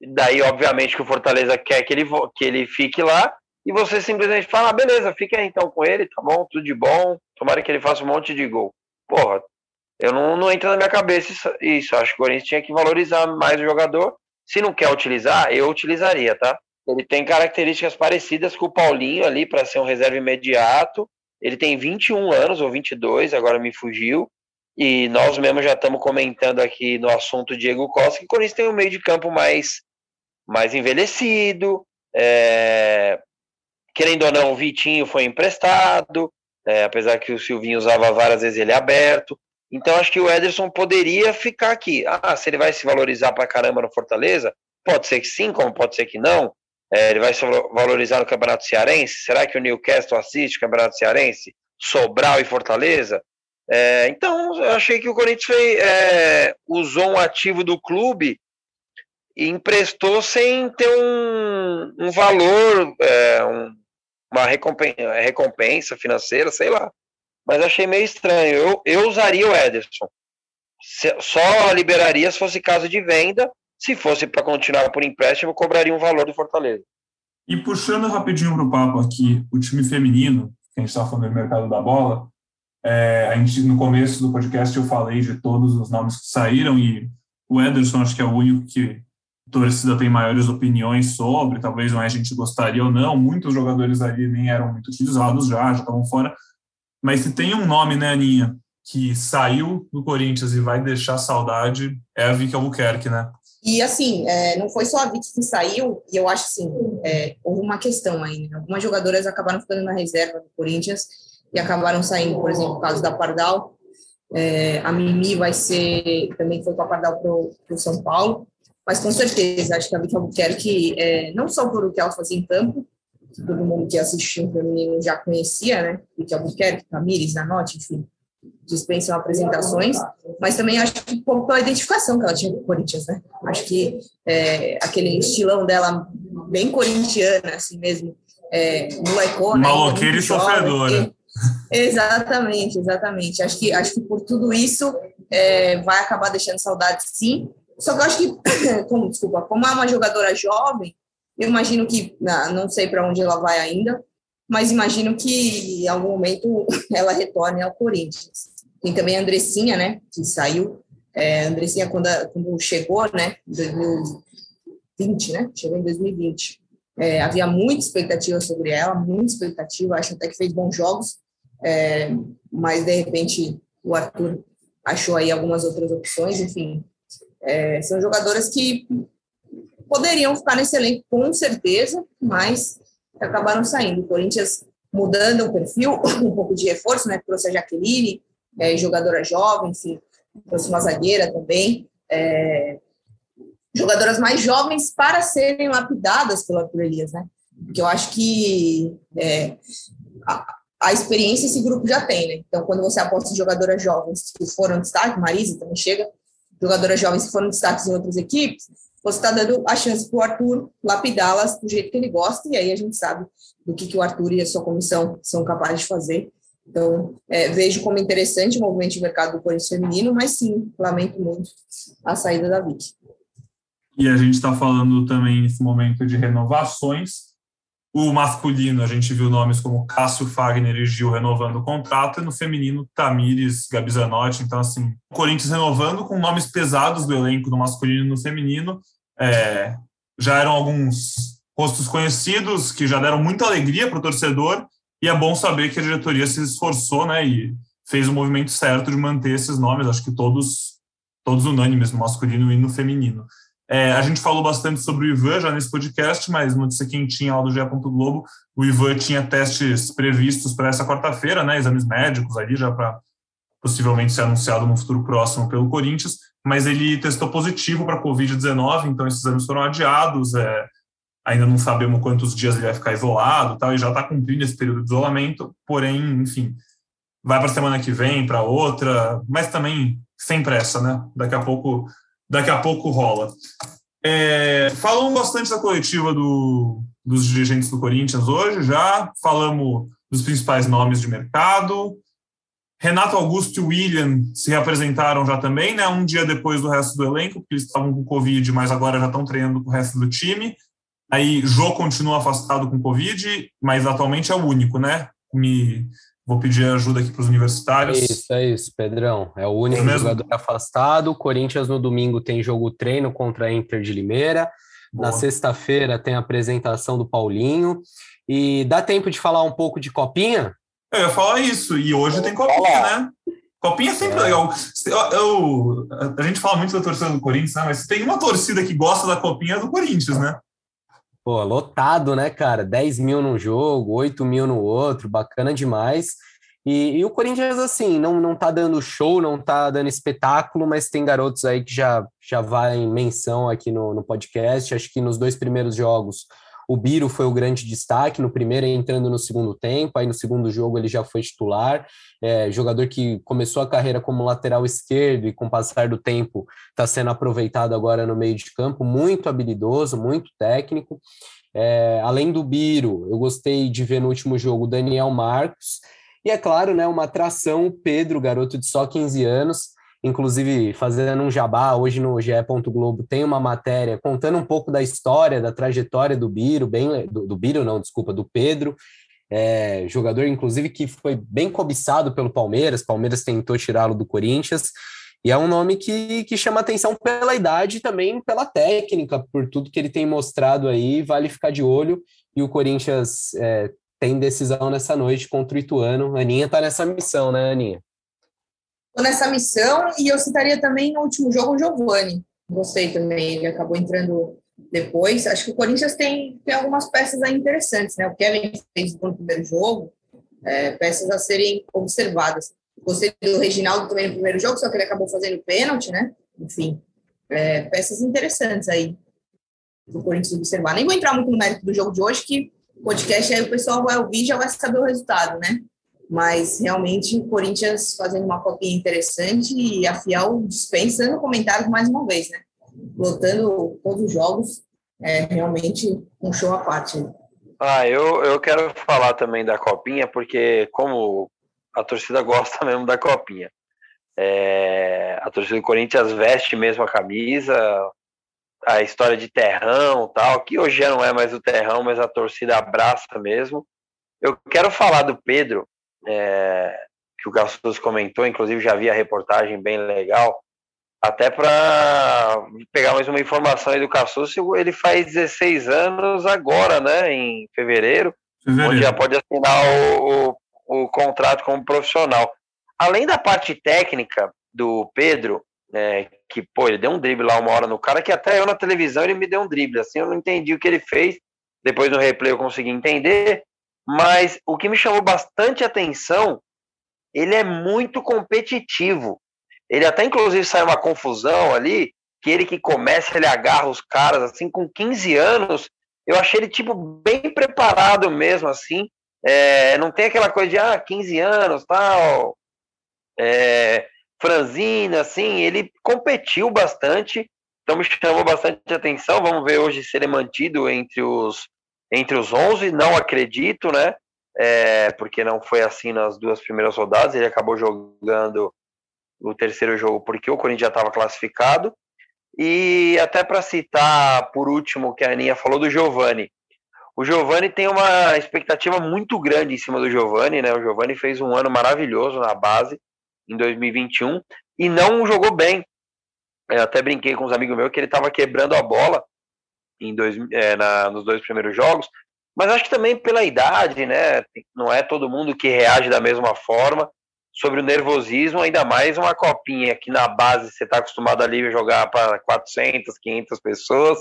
S4: daí, obviamente, que o Fortaleza quer que ele, que ele fique lá, e você simplesmente fala, ah, beleza, fica aí então com ele, tá bom, tudo de bom, tomara que ele faça um monte de gol. Porra, eu não, não entra na minha cabeça isso, isso. Acho que o Corinthians tinha que valorizar mais o jogador. Se não quer utilizar, eu utilizaria, tá? Ele tem características parecidas com o Paulinho ali para ser um reserva imediato. Ele tem 21 anos ou 22, agora me fugiu. E nós mesmo já estamos comentando aqui no assunto Diego Costa que o Corinthians tem um meio de campo mais, mais envelhecido. É... Querendo ou não, o Vitinho foi emprestado, é, apesar que o Silvinho usava várias vezes ele aberto. Então acho que o Ederson poderia ficar aqui. Ah, se ele vai se valorizar para caramba no Fortaleza, pode ser que sim, como pode ser que não. É, ele vai se valorizar no Campeonato Cearense? Será que o Newcastle assiste o Campeonato Cearense? Sobral e Fortaleza? É, então, eu achei que o Corinthians é, usou um ativo do clube e emprestou sem ter um, um valor, é, um, uma recompensa, recompensa, financeira, sei lá. Mas achei meio estranho. Eu, eu usaria o Ederson. Só liberaria se fosse caso de venda se fosse para continuar por empréstimo, cobraria um valor do Fortaleza.
S1: E puxando rapidinho para o papo aqui, o time feminino, que a gente estava falando do mercado da bola, é, a gente, no começo do podcast eu falei de todos os nomes que saíram e o Ederson acho que é o único que a torcida tem maiores opiniões sobre, talvez mais a gente gostaria ou não, muitos jogadores ali nem eram muito utilizados já, já estavam fora, mas se tem um nome, né, Aninha, que saiu do Corinthians e vai deixar saudade, é a Vicky Albuquerque, né?
S3: E, assim, é, não foi só a Vicky que saiu, e eu acho, assim, é, houve uma questão aí, né? Algumas jogadoras acabaram ficando na reserva do Corinthians e acabaram saindo, por exemplo, o caso da Pardal. É, a Mimi vai ser, também foi com a Pardal para o São Paulo, mas com certeza, acho que a Vicky Albuquerque, é, não só por o que ela fazia em campo, todo mundo que assistiu o feminino já conhecia, né? Vicky Albuquerque, Tamires, Zanotti, enfim, dispensam apresentações, mas também acho que pouco pela identificação que ela tinha com o Corinthians, né? Acho que é, aquele estilão dela bem corintiana, assim mesmo, é, molecona.
S1: Maloqueira e sofredora.
S3: Exatamente, exatamente. Acho que, acho que por tudo isso é, vai acabar deixando saudade, sim. Só que eu acho que, como, desculpa, como é uma jogadora jovem, Eu imagino que, não sei para onde ela vai ainda, mas imagino que em algum momento ela retorne ao Corinthians. Tem também a Andressinha, né, que saiu. É, a Andressinha, quando, quando chegou, né, em 2020, né, chegou em 2020. É, havia muita expectativa sobre ela, muita expectativa, acho até que fez bons jogos, é, mas de repente o Arthur achou aí algumas outras opções, enfim. É, são jogadoras que poderiam ficar nesse elenco com certeza, mas acabaram saindo. O Corinthians mudando o perfil, um pouco de reforço, né? Trouxe a Jaqueline, é, jogadora jovem, enfim, trouxe uma zagueira também. É, jogadoras mais jovens para serem lapidadas Arthur Elias, né? Porque eu acho que é, a, a, experiência esse grupo já tem, né? Então, quando você aposta em jogadoras jovens que foram destaque, Marisa também chega, jogadoras jovens que foram destaques em outras equipes, você está dando a chance para o Arthur lapidá-las do jeito que ele gosta, e aí a gente sabe do que, que o Arthur e a sua comissão são capazes de fazer. Então, é, vejo como interessante o movimento de mercado do Corinthians feminino, mas sim, lamento muito a saída da Vicky.
S1: E a gente está falando também nesse momento de renovações. O masculino, a gente viu nomes como Cássio Fagner e Gil renovando o contrato, e no feminino, Tamires, Gabi Zanotti. Então, assim, o Corinthians renovando com nomes pesados do elenco no masculino e no feminino. É, já eram alguns rostos conhecidos que já deram muita alegria para o torcedor, e é bom saber que a diretoria se esforçou né, e fez o movimento certo de manter esses nomes, acho que todos, todos unânimes no masculino e no feminino. É, a gente falou bastante sobre o Ivan já nesse podcast, mas notícia quentinha lá do GE. Globo, o Ivan tinha testes previstos para essa quarta-feira, né, exames médicos ali já para possivelmente ser anunciado no futuro próximo pelo Corinthians, mas ele testou positivo para Covid-19, então esses exames foram adiados, é, ainda não sabemos quantos dias ele vai ficar isolado tal, e já está cumprindo esse período de isolamento, porém, enfim, vai para a semana que vem, para outra, mas também sem pressa, né? Daqui a pouco daqui a pouco rola. É, falamos bastante da coletiva do, dos dirigentes do Corinthians hoje, já falamos dos principais nomes de mercado. Renato Augusto e William se reapresentaram já também, né? Um dia depois do resto do elenco, porque eles estavam com Covid, mas agora já estão treinando com o resto do time. Aí Jô continua afastado com Covid, mas atualmente é o único, né? Me, Vou pedir ajuda aqui para os universitários.
S2: É isso, é isso, Pedrão. É o único é jogador afastado. Corinthians no domingo tem jogo treino contra a Inter de Limeira. Boa. Na sexta-feira tem a apresentação do Paulinho. E dá tempo de falar um pouco de copinha?
S1: Eu ia falar isso. E hoje tem copinha, né? Copinha é sempre é. legal. Eu, eu, a gente fala muito da torcida do Corinthians, né? mas tem uma torcida que gosta da copinha é do Corinthians, né?
S2: Pô, lotado, né, cara? 10 mil num jogo, 8 mil no outro, bacana demais. E, e, o Corinthians, assim, não, não tá dando show, não tá dando espetáculo, mas tem garotos aí que já, já vai em menção aqui no, no podcast. Acho que nos dois primeiros jogos o Biro foi o grande destaque, no primeiro entrando no segundo tempo, aí no segundo jogo ele já foi titular, é, jogador que começou a carreira como lateral esquerdo e com o passar do tempo está sendo aproveitado agora no meio de campo, muito habilidoso, muito técnico. É, além do Biro, eu gostei de ver no último jogo o Daniel Marcos, e é claro, né, uma atração, o Pedro, garoto de só 15 anos, inclusive fazendo um jabá, hoje no GE. Globo tem uma matéria contando um pouco da história, da trajetória do Biro, bem, do, do Biro não, desculpa, do Pedro, é, jogador inclusive que foi bem cobiçado pelo Palmeiras, Palmeiras tentou tirá-lo do Corinthians, e é um nome que, que chama atenção pela idade também pela técnica, por tudo que ele tem mostrado aí, vale ficar de olho, e o Corinthians é, tem decisão nessa noite contra o Ituano, a Aninha tá nessa missão, né, Aninha?
S3: Nessa missão e eu citaria também no último jogo o Giovani. Gostei também, ele acabou entrando depois. Acho que o Corinthians tem, tem algumas peças aí interessantes, né? O Kevin fez no primeiro jogo, é, peças a serem observadas. Gostei do Reginaldo também no primeiro jogo, só que ele acabou fazendo pênalti, né? Enfim, é, peças interessantes aí para o Corinthians observar. Nem vou entrar muito no mérito do jogo de hoje, que o podcast aí o pessoal vai ouvir já vai saber o resultado, né? Mas realmente o Corinthians fazendo uma copinha interessante e a Fiel dispensando comentários mais uma vez, né? Lotando todos os jogos, é realmente um show à parte.
S4: Ah, eu, eu quero falar também da copinha, porque como a torcida gosta mesmo da copinha. É, a torcida do Corinthians veste mesmo a camisa, a história de terrão tal, que hoje já não é mais o terrão, mas a torcida abraça mesmo. Eu quero falar do Pedro, é, que o Gastos comentou, inclusive já vi a reportagem bem legal, até para pegar mais uma informação aí do Cassus, ele faz 16 anos agora, né, em fevereiro, fevereiro. onde já pode assinar o, o, o contrato como profissional. Além da parte técnica do Pedro, é, que, pô, ele deu um drible lá uma hora no cara, que até eu na televisão ele me deu um drible, assim, eu não entendi o que ele fez, depois no replay eu consegui entender, mas o que me chamou bastante atenção, ele é muito competitivo, ele até inclusive sai uma confusão ali, que ele que começa, ele agarra os caras, assim, com 15 anos, eu achei ele, tipo, bem preparado mesmo, assim, é, não tem aquela coisa de, ah, 15 anos, tal, é, franzina, assim, ele competiu bastante, então me chamou bastante atenção. Vamos ver hoje se ele é mantido entre os, entre os 11. Não acredito, né? É, porque não foi assim nas duas primeiras rodadas. Ele acabou jogando o terceiro jogo porque o Corinthians já estava classificado. E até para citar por último que a Aninha falou do Giovani. O Giovani tem uma expectativa muito grande em cima do Giovani, né? O Giovani fez um ano maravilhoso na base em 2021 e não jogou bem. Eu até brinquei com os amigos meus que ele estava quebrando a bola em dois, é, na, nos dois primeiros jogos, mas acho que também pela idade, né? Não é todo mundo que reage da mesma forma. Sobre o nervosismo, ainda mais uma copinha que na base você está acostumado ali a jogar para 400, 500 pessoas,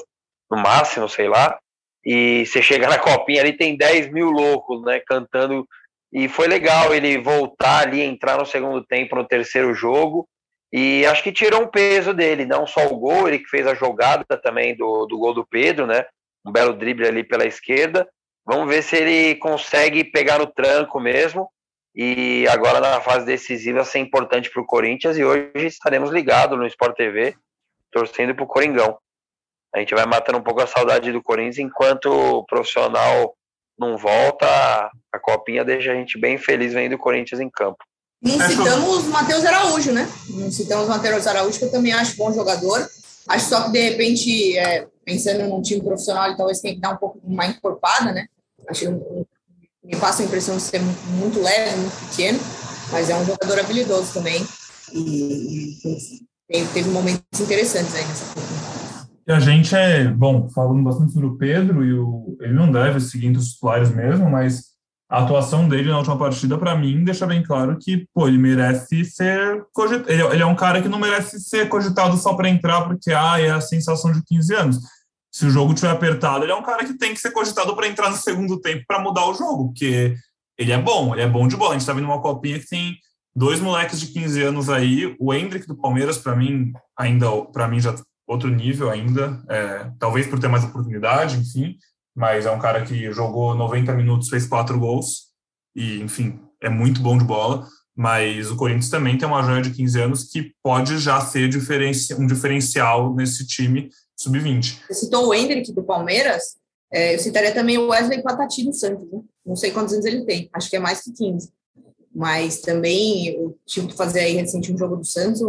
S4: no máximo, sei lá. E você chega na copinha ali, tem 10 mil loucos, né? Cantando e foi legal ele voltar ali, entrar no segundo tempo, no terceiro jogo. E acho que tirou um peso dele, não só o gol, ele que fez a jogada também do, do gol do Pedro, né? Um belo drible ali pela esquerda. Vamos ver se ele consegue pegar no tranco mesmo. E agora na fase decisiva ser importante para o Corinthians. E hoje estaremos ligados no Sport TV, torcendo para o Coringão. A gente vai matando um pouco a saudade do Corinthians enquanto profissional não volta, a copinha deixa a gente bem feliz vendo o Corinthians em campo.
S3: Não citamos o Matheus Araújo, né? Não citamos o Matheus Araújo, que eu também acho bom jogador. Acho só que, de repente, é, pensando num time profissional, ele talvez tenha que dar um pouco mais encorpada, né? Acho que me passa a impressão de ser muito leve, muito pequeno, mas é um jogador habilidoso também. E, e teve momentos interessantes aí nessa.
S1: E a gente é, bom, falando bastante sobre o Pedro, e o, ele não deve seguir entre os titulares mesmo, mas a atuação dele na última partida, para mim, deixa bem claro que, pô, ele merece ser cogitado. Ele, ele, é um cara que não merece ser cogitado só para entrar, porque, ah, é a sensação de 15 anos. Se o jogo tiver apertado, ele é um cara que tem que ser cogitado para entrar no segundo tempo para mudar o jogo, porque ele é bom, ele é bom de bola. A gente tá vendo uma copinha que tem dois moleques de 15 anos aí. O Hendrick do Palmeiras, para mim, ainda, para mim, já outro nível ainda, é, talvez por ter mais oportunidade, enfim, mas é um cara que jogou 90 minutos, fez quatro gols, e, enfim, é muito bom de bola, mas o Corinthians também tem uma joia de 15 anos que pode já ser diferenci um diferencial nesse time sub-20.
S3: Você citou o Hendrick do Palmeiras, é, eu citaria também o Wesley Patati do Santos, né? não sei quantos anos ele tem, acho que é mais que 15, mas também eu tive que fazer aí recentemente um jogo do Santos,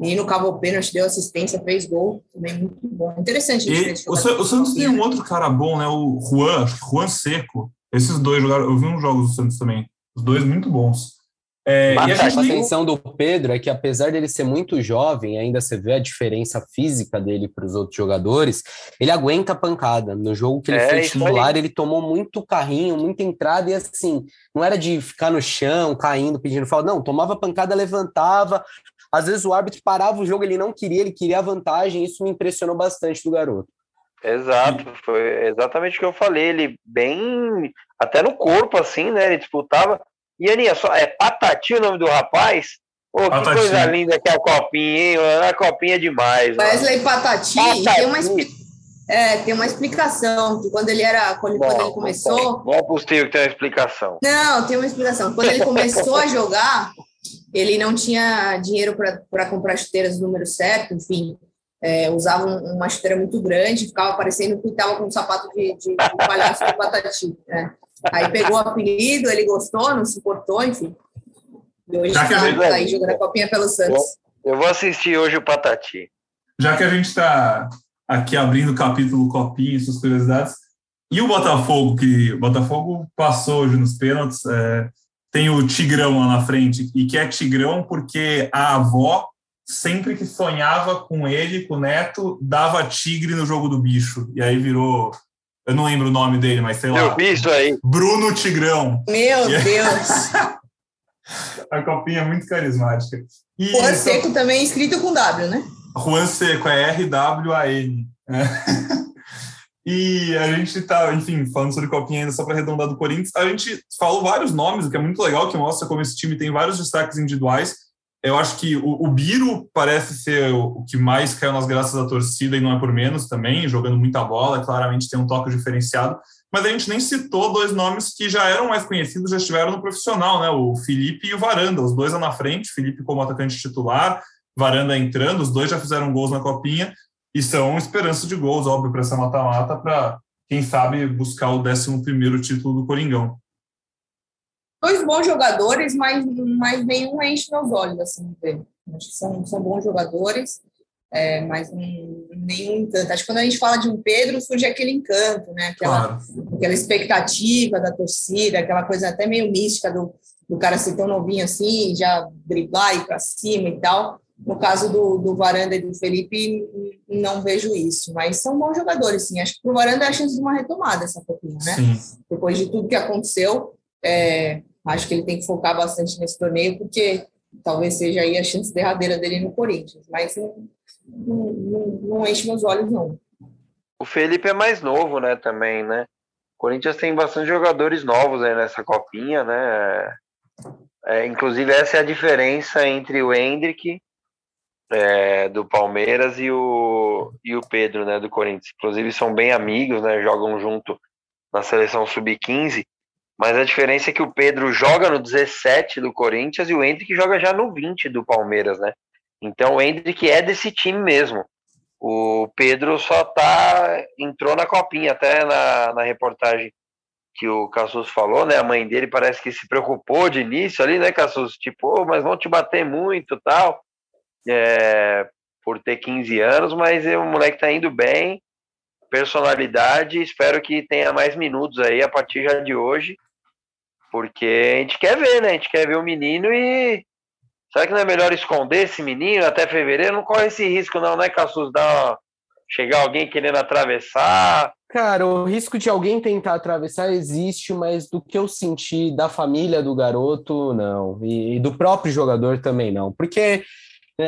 S3: menino cavou pênalti, deu assistência, fez gol, também muito bom. Interessante.
S1: E o, o, Santos tem um outro cara bom, né? O Juan, Juan Seco. Esses dois jogaram, eu vi uns jogos do Santos também. Os dois muito bons.
S2: É, Mas a, a atenção do Pedro é que, apesar dele ser muito jovem, ainda você vê a diferença física dele para os outros jogadores, ele aguenta a pancada. No jogo que ele é, foi titular, ele tomou muito carrinho, muita entrada, e assim, não era de ficar no chão, caindo, pedindo falta, não, tomava pancada, levantava, às vezes o árbitro parava o jogo, ele não queria, ele queria a vantagem, isso me impressionou bastante do garoto.
S4: Exato, foi exatamente o que eu falei. Ele bem, até no corpo, assim, né? Ele disputava. E Aninha, só, é Patati o nome do rapaz? Pô, que Patati. coisa linda que é a copinha, hein? A copinha é demais.
S3: Wesley Patati, Patati. Tem, uma é, tem uma explicação, que quando ele era, quando, bom, quando ele começou...
S4: Não é possível que tenha uma explicação.
S3: Não, tem uma explicação. Quando ele começou a jogar, ele não tinha dinheiro para comprar chuteiras do número certo, enfim, é, usava uma chuteira muito grande, ficava parecendo que estava com um sapato de, de, de palhaço de patati. Né? Aí pegou o apelido, ele gostou, não se importou, enfim. E hoje está tá aí jogando a copinha pelo Santos.
S4: Eu vou assistir hoje o Patati.
S1: Já que a gente está aqui abrindo o capítulo Copinha e suas curiosidades. E o Botafogo, que o Botafogo passou hoje nos pênaltis, é, tem o Tigrão lá na frente, e que é Tigrão porque a avó, sempre que sonhava com ele, com o neto, dava tigre no jogo do bicho. E aí virou. Eu não lembro o nome dele, mas sei lá.
S4: Eu vi isso aí.
S1: Bruno Tigrão.
S3: Meu Deus!
S1: a copinha é muito carismática.
S3: E Juan Seco também é escrito com W, né?
S1: Juan Seco, é R-W-A-N. E a gente está, enfim, falando sobre Copinha ainda só para arredondar do Corinthians. A gente falou vários nomes, o que é muito legal, que mostra como esse time tem vários destaques individuais. Eu acho que o, o Biro parece ser o, o, que mais caiu nas graças da torcida e não é por menos também, jogando muita bola, claramente tem um toque diferenciado. Mas a gente nem citou dois nomes que já eram mais conhecidos, já estiveram no profissional, né? O Felipe e o Varanda, os dois lá na frente, Felipe como atacante titular, Varanda entrando, os dois já fizeram gols na Copinha e são esperança de gols, óbvio, para essa mata-mata, para, quem sabe, buscar o 11 título do Coringão.
S3: Dois bons jogadores, mas, mas nenhum enche meus olhos, assim, ver. Acho que são, são bons jogadores, é, mas um, nenhum encanto. Acho que quando a gente fala de um Pedro, surge aquele encanto, né? Aquela, claro. aquela expectativa da torcida, aquela coisa até meio mística do, do cara ser tão novinho assim, já driblar e para cima e tal. No caso do, do Varanda e do Felipe, não vejo isso, mas são bons jogadores, sim. Acho que para o Varanda é a chance de uma retomada essa copinha, né? Sim. Depois de tudo que aconteceu, é, acho que ele tem que focar bastante nesse torneio, porque talvez seja aí a chance derradeira dele no Corinthians, mas não, não, não enche meus olhos, não.
S4: O Felipe é mais novo, né, também, né? O Corinthians tem bastante jogadores novos aí nessa copinha, né? É, inclusive, essa é a diferença entre o Hendrick é, do Palmeiras e o, e o Pedro, né, do Corinthians. Inclusive são bem amigos, né, jogam junto na seleção sub-15, mas a diferença é que o Pedro joga no 17 do Corinthians e o Hendrick joga já no 20 do Palmeiras, né? Então o Hendrick é desse time mesmo. O Pedro só tá entrou na copinha, até na, na reportagem que o Cassus falou, né? A mãe dele parece que se preocupou de início ali, né, Cassus? Tipo, oh, mas vão te bater muito tal é, por ter 15 anos, mas o moleque tá indo bem, personalidade, espero que tenha mais minutos aí a partir já de hoje, porque a gente quer ver, né? A gente quer ver o menino e será que não é melhor esconder esse menino até fevereiro? Não corre esse risco não, né, Cassus? Dar chegar alguém querendo atravessar.
S2: Cara, o risco de alguém tentar atravessar existe, mas do que eu senti da família do garoto, não. E, e do próprio jogador também não. Porque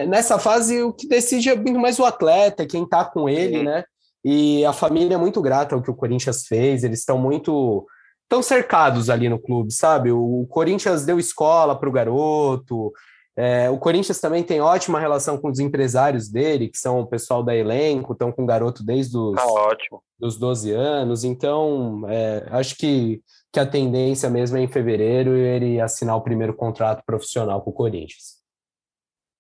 S2: nessa fase, o que decide é muito mais o atleta, quem está com ele, uhum. né? E a família é muito grata ao que o Corinthians fez, eles estão muito. estão cercados ali no clube, sabe? O Corinthians deu escola para o garoto. É, o Corinthians também tem ótima relação com os empresários dele, que são o pessoal da elenco, estão com o garoto desde os
S4: tá
S2: dos 12 anos. Então, é, acho que, que a tendência mesmo é em fevereiro ele assinar o primeiro contrato profissional com o Corinthians.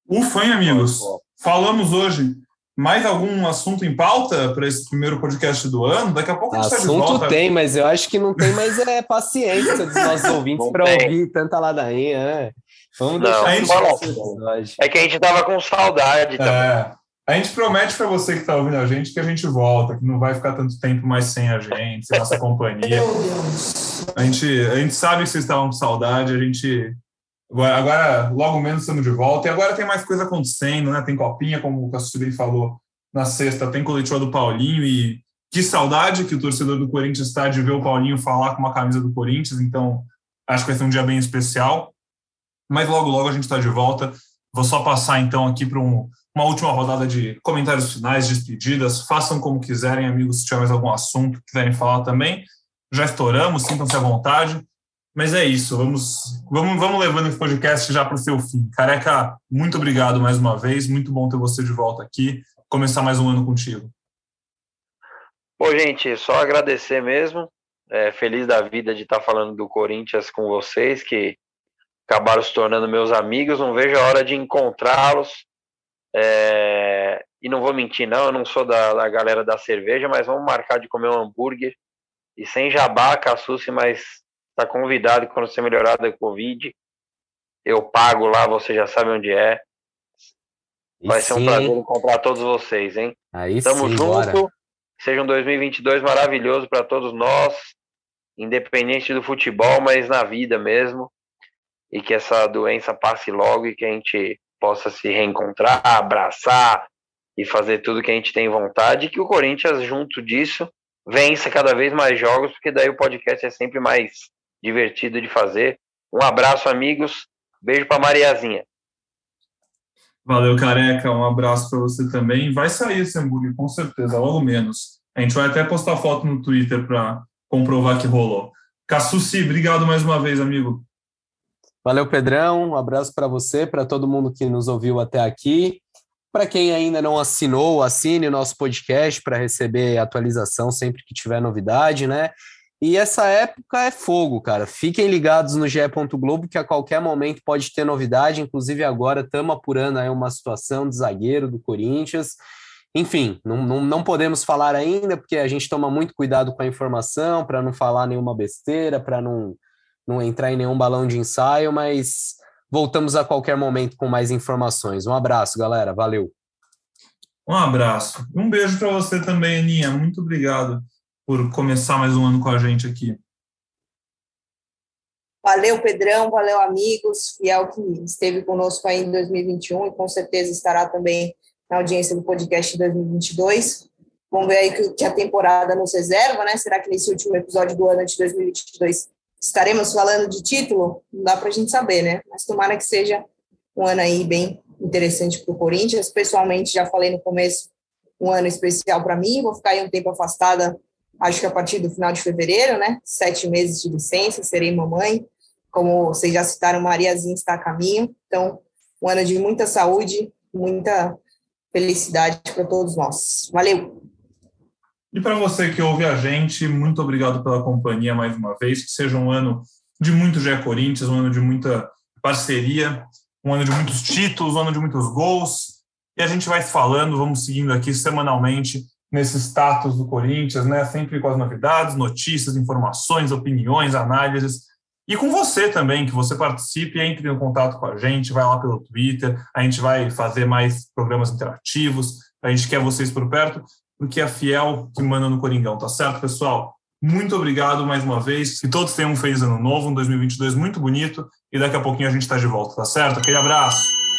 S1: Ufa, hein, amigos? Falamos hoje. Mais algum assunto em pauta para esse primeiro podcast do ano? Daqui a pouco a gente
S2: Assunto
S1: tá de volta.
S2: tem, mas eu acho que não tem mais é, paciência dos nossos ouvintes para ouvir tanta ladainha. É.
S4: Vamos não, deixar gente... É que a gente tava com saudade também. É.
S1: A gente promete para você que está ouvindo a gente que a gente volta, que não vai ficar tanto tempo mais sem a gente, sem nossa companhia. A gente, a gente sabe que vocês estavam com saudade, a gente Agora, logo menos estamos de volta. E agora tem mais coisa acontecendo, né? Tem copinha, como o Cassus bem falou, na sexta tem coletiva do Paulinho e que saudade que o torcedor do Corinthians está de ver o Paulinho falar com uma camisa do Corinthians. Então, acho que vai ser um dia bem especial. Mas logo, logo a gente está de volta. Vou só passar então aqui para um, uma última rodada de comentários finais, despedidas. Façam como quiserem, amigos, se tiver mais algum assunto que quiserem falar também. Já estouramos, sintam-se à vontade. Mas é isso, vamos, vamos, vamos levando esse podcast já para o seu fim. Careca, muito obrigado mais uma vez, muito bom ter você de volta aqui, começar mais um ano contigo.
S4: Pô, gente, só agradecer mesmo, é, feliz da vida de estar falando do Corinthians com vocês, que acabaram se tornando meus amigos, não vejo a hora de encontrá-los, é, e não vou mentir não, eu não sou da, da galera da cerveja, mas vamos marcar de comer um hambúrguer, e sem jabá, caçuce, mas Está convidado quando você melhorar da Covid. Eu pago lá, você já sabe onde é. Vai ser um prazer encontrar todos vocês, hein?
S2: Aí Tamo sim, junto. Bora.
S4: Seja um 2022 maravilhoso para todos nós, independente do futebol, mas na vida mesmo. E que essa doença passe logo e que a gente possa se reencontrar, abraçar e fazer tudo que a gente tem vontade. E que o Corinthians, junto disso, vença cada vez mais jogos, porque daí o podcast é sempre mais divertido de fazer. Um abraço, amigos. Beijo para Mariazinha.
S1: Valeu, careca. Um abraço para você também. Vai sair esse hambúrguer, com certeza, logo menos. A gente vai até postar foto no Twitter para comprovar que rolou. Cassuci, obrigado mais uma vez, amigo.
S2: Valeu, Pedrão. Um abraço para você, para todo mundo que nos ouviu até aqui. Para quem ainda não assinou, assine o nosso podcast para receber atualização sempre que tiver novidade, né? E essa época é fogo, cara. Fiquem ligados no GE. Globo, que a qualquer momento pode ter novidade. Inclusive, agora estamos apurando aí uma situação de zagueiro do Corinthians. Enfim, não, não, não podemos falar ainda, porque a gente toma muito cuidado com a informação, para não falar nenhuma besteira, para não, não entrar em nenhum balão de ensaio, mas voltamos a qualquer momento com mais informações. Um abraço, galera. Valeu.
S1: Um abraço. Um beijo para você também, Aninha. Muito obrigado por começar mais um ano com a gente aqui.
S3: Valeu, Pedrão, valeu, amigos, fiel que esteve conosco aí em 2021 e com certeza estará também na audiência do podcast de 2022. Vamos ver aí que, que a temporada nos reserva, né? Será que nesse último episódio do ano de 2022 estaremos falando de título? Não dá para a gente saber, né? Mas tomara que seja um ano aí bem interessante para o Corinthians. Pessoalmente, já falei no começo, um ano especial para mim. Vou ficar aí um tempo afastada acho que a partir do final de fevereiro, né? Sete meses de licença, serei mamãe. Como vocês já citaram, Mariazinha está a caminho. Então, um ano de muita saúde, muita felicidade para todos nós. Valeu!
S1: E para você que ouve a gente, muito obrigado pela companhia mais uma vez. Que seja um ano de muito Gé Corinthians, um ano de muita parceria, um ano de muitos títulos, um ano de muitos gols. E a gente vai falando, vamos seguindo aqui semanalmente nesse status do Corinthians, né? Sempre com as novidades, notícias, informações, opiniões, análises. E com você também, que você participe, entre em contato com a gente, vai lá pelo Twitter, a gente vai fazer mais programas interativos, a gente quer vocês por perto, porque é fiel que manda no Coringão, tá certo, pessoal? Muito obrigado mais uma vez, que todos tenham um feliz ano novo, um 2022 muito bonito, e daqui a pouquinho a gente está de volta, tá certo? Aquele abraço!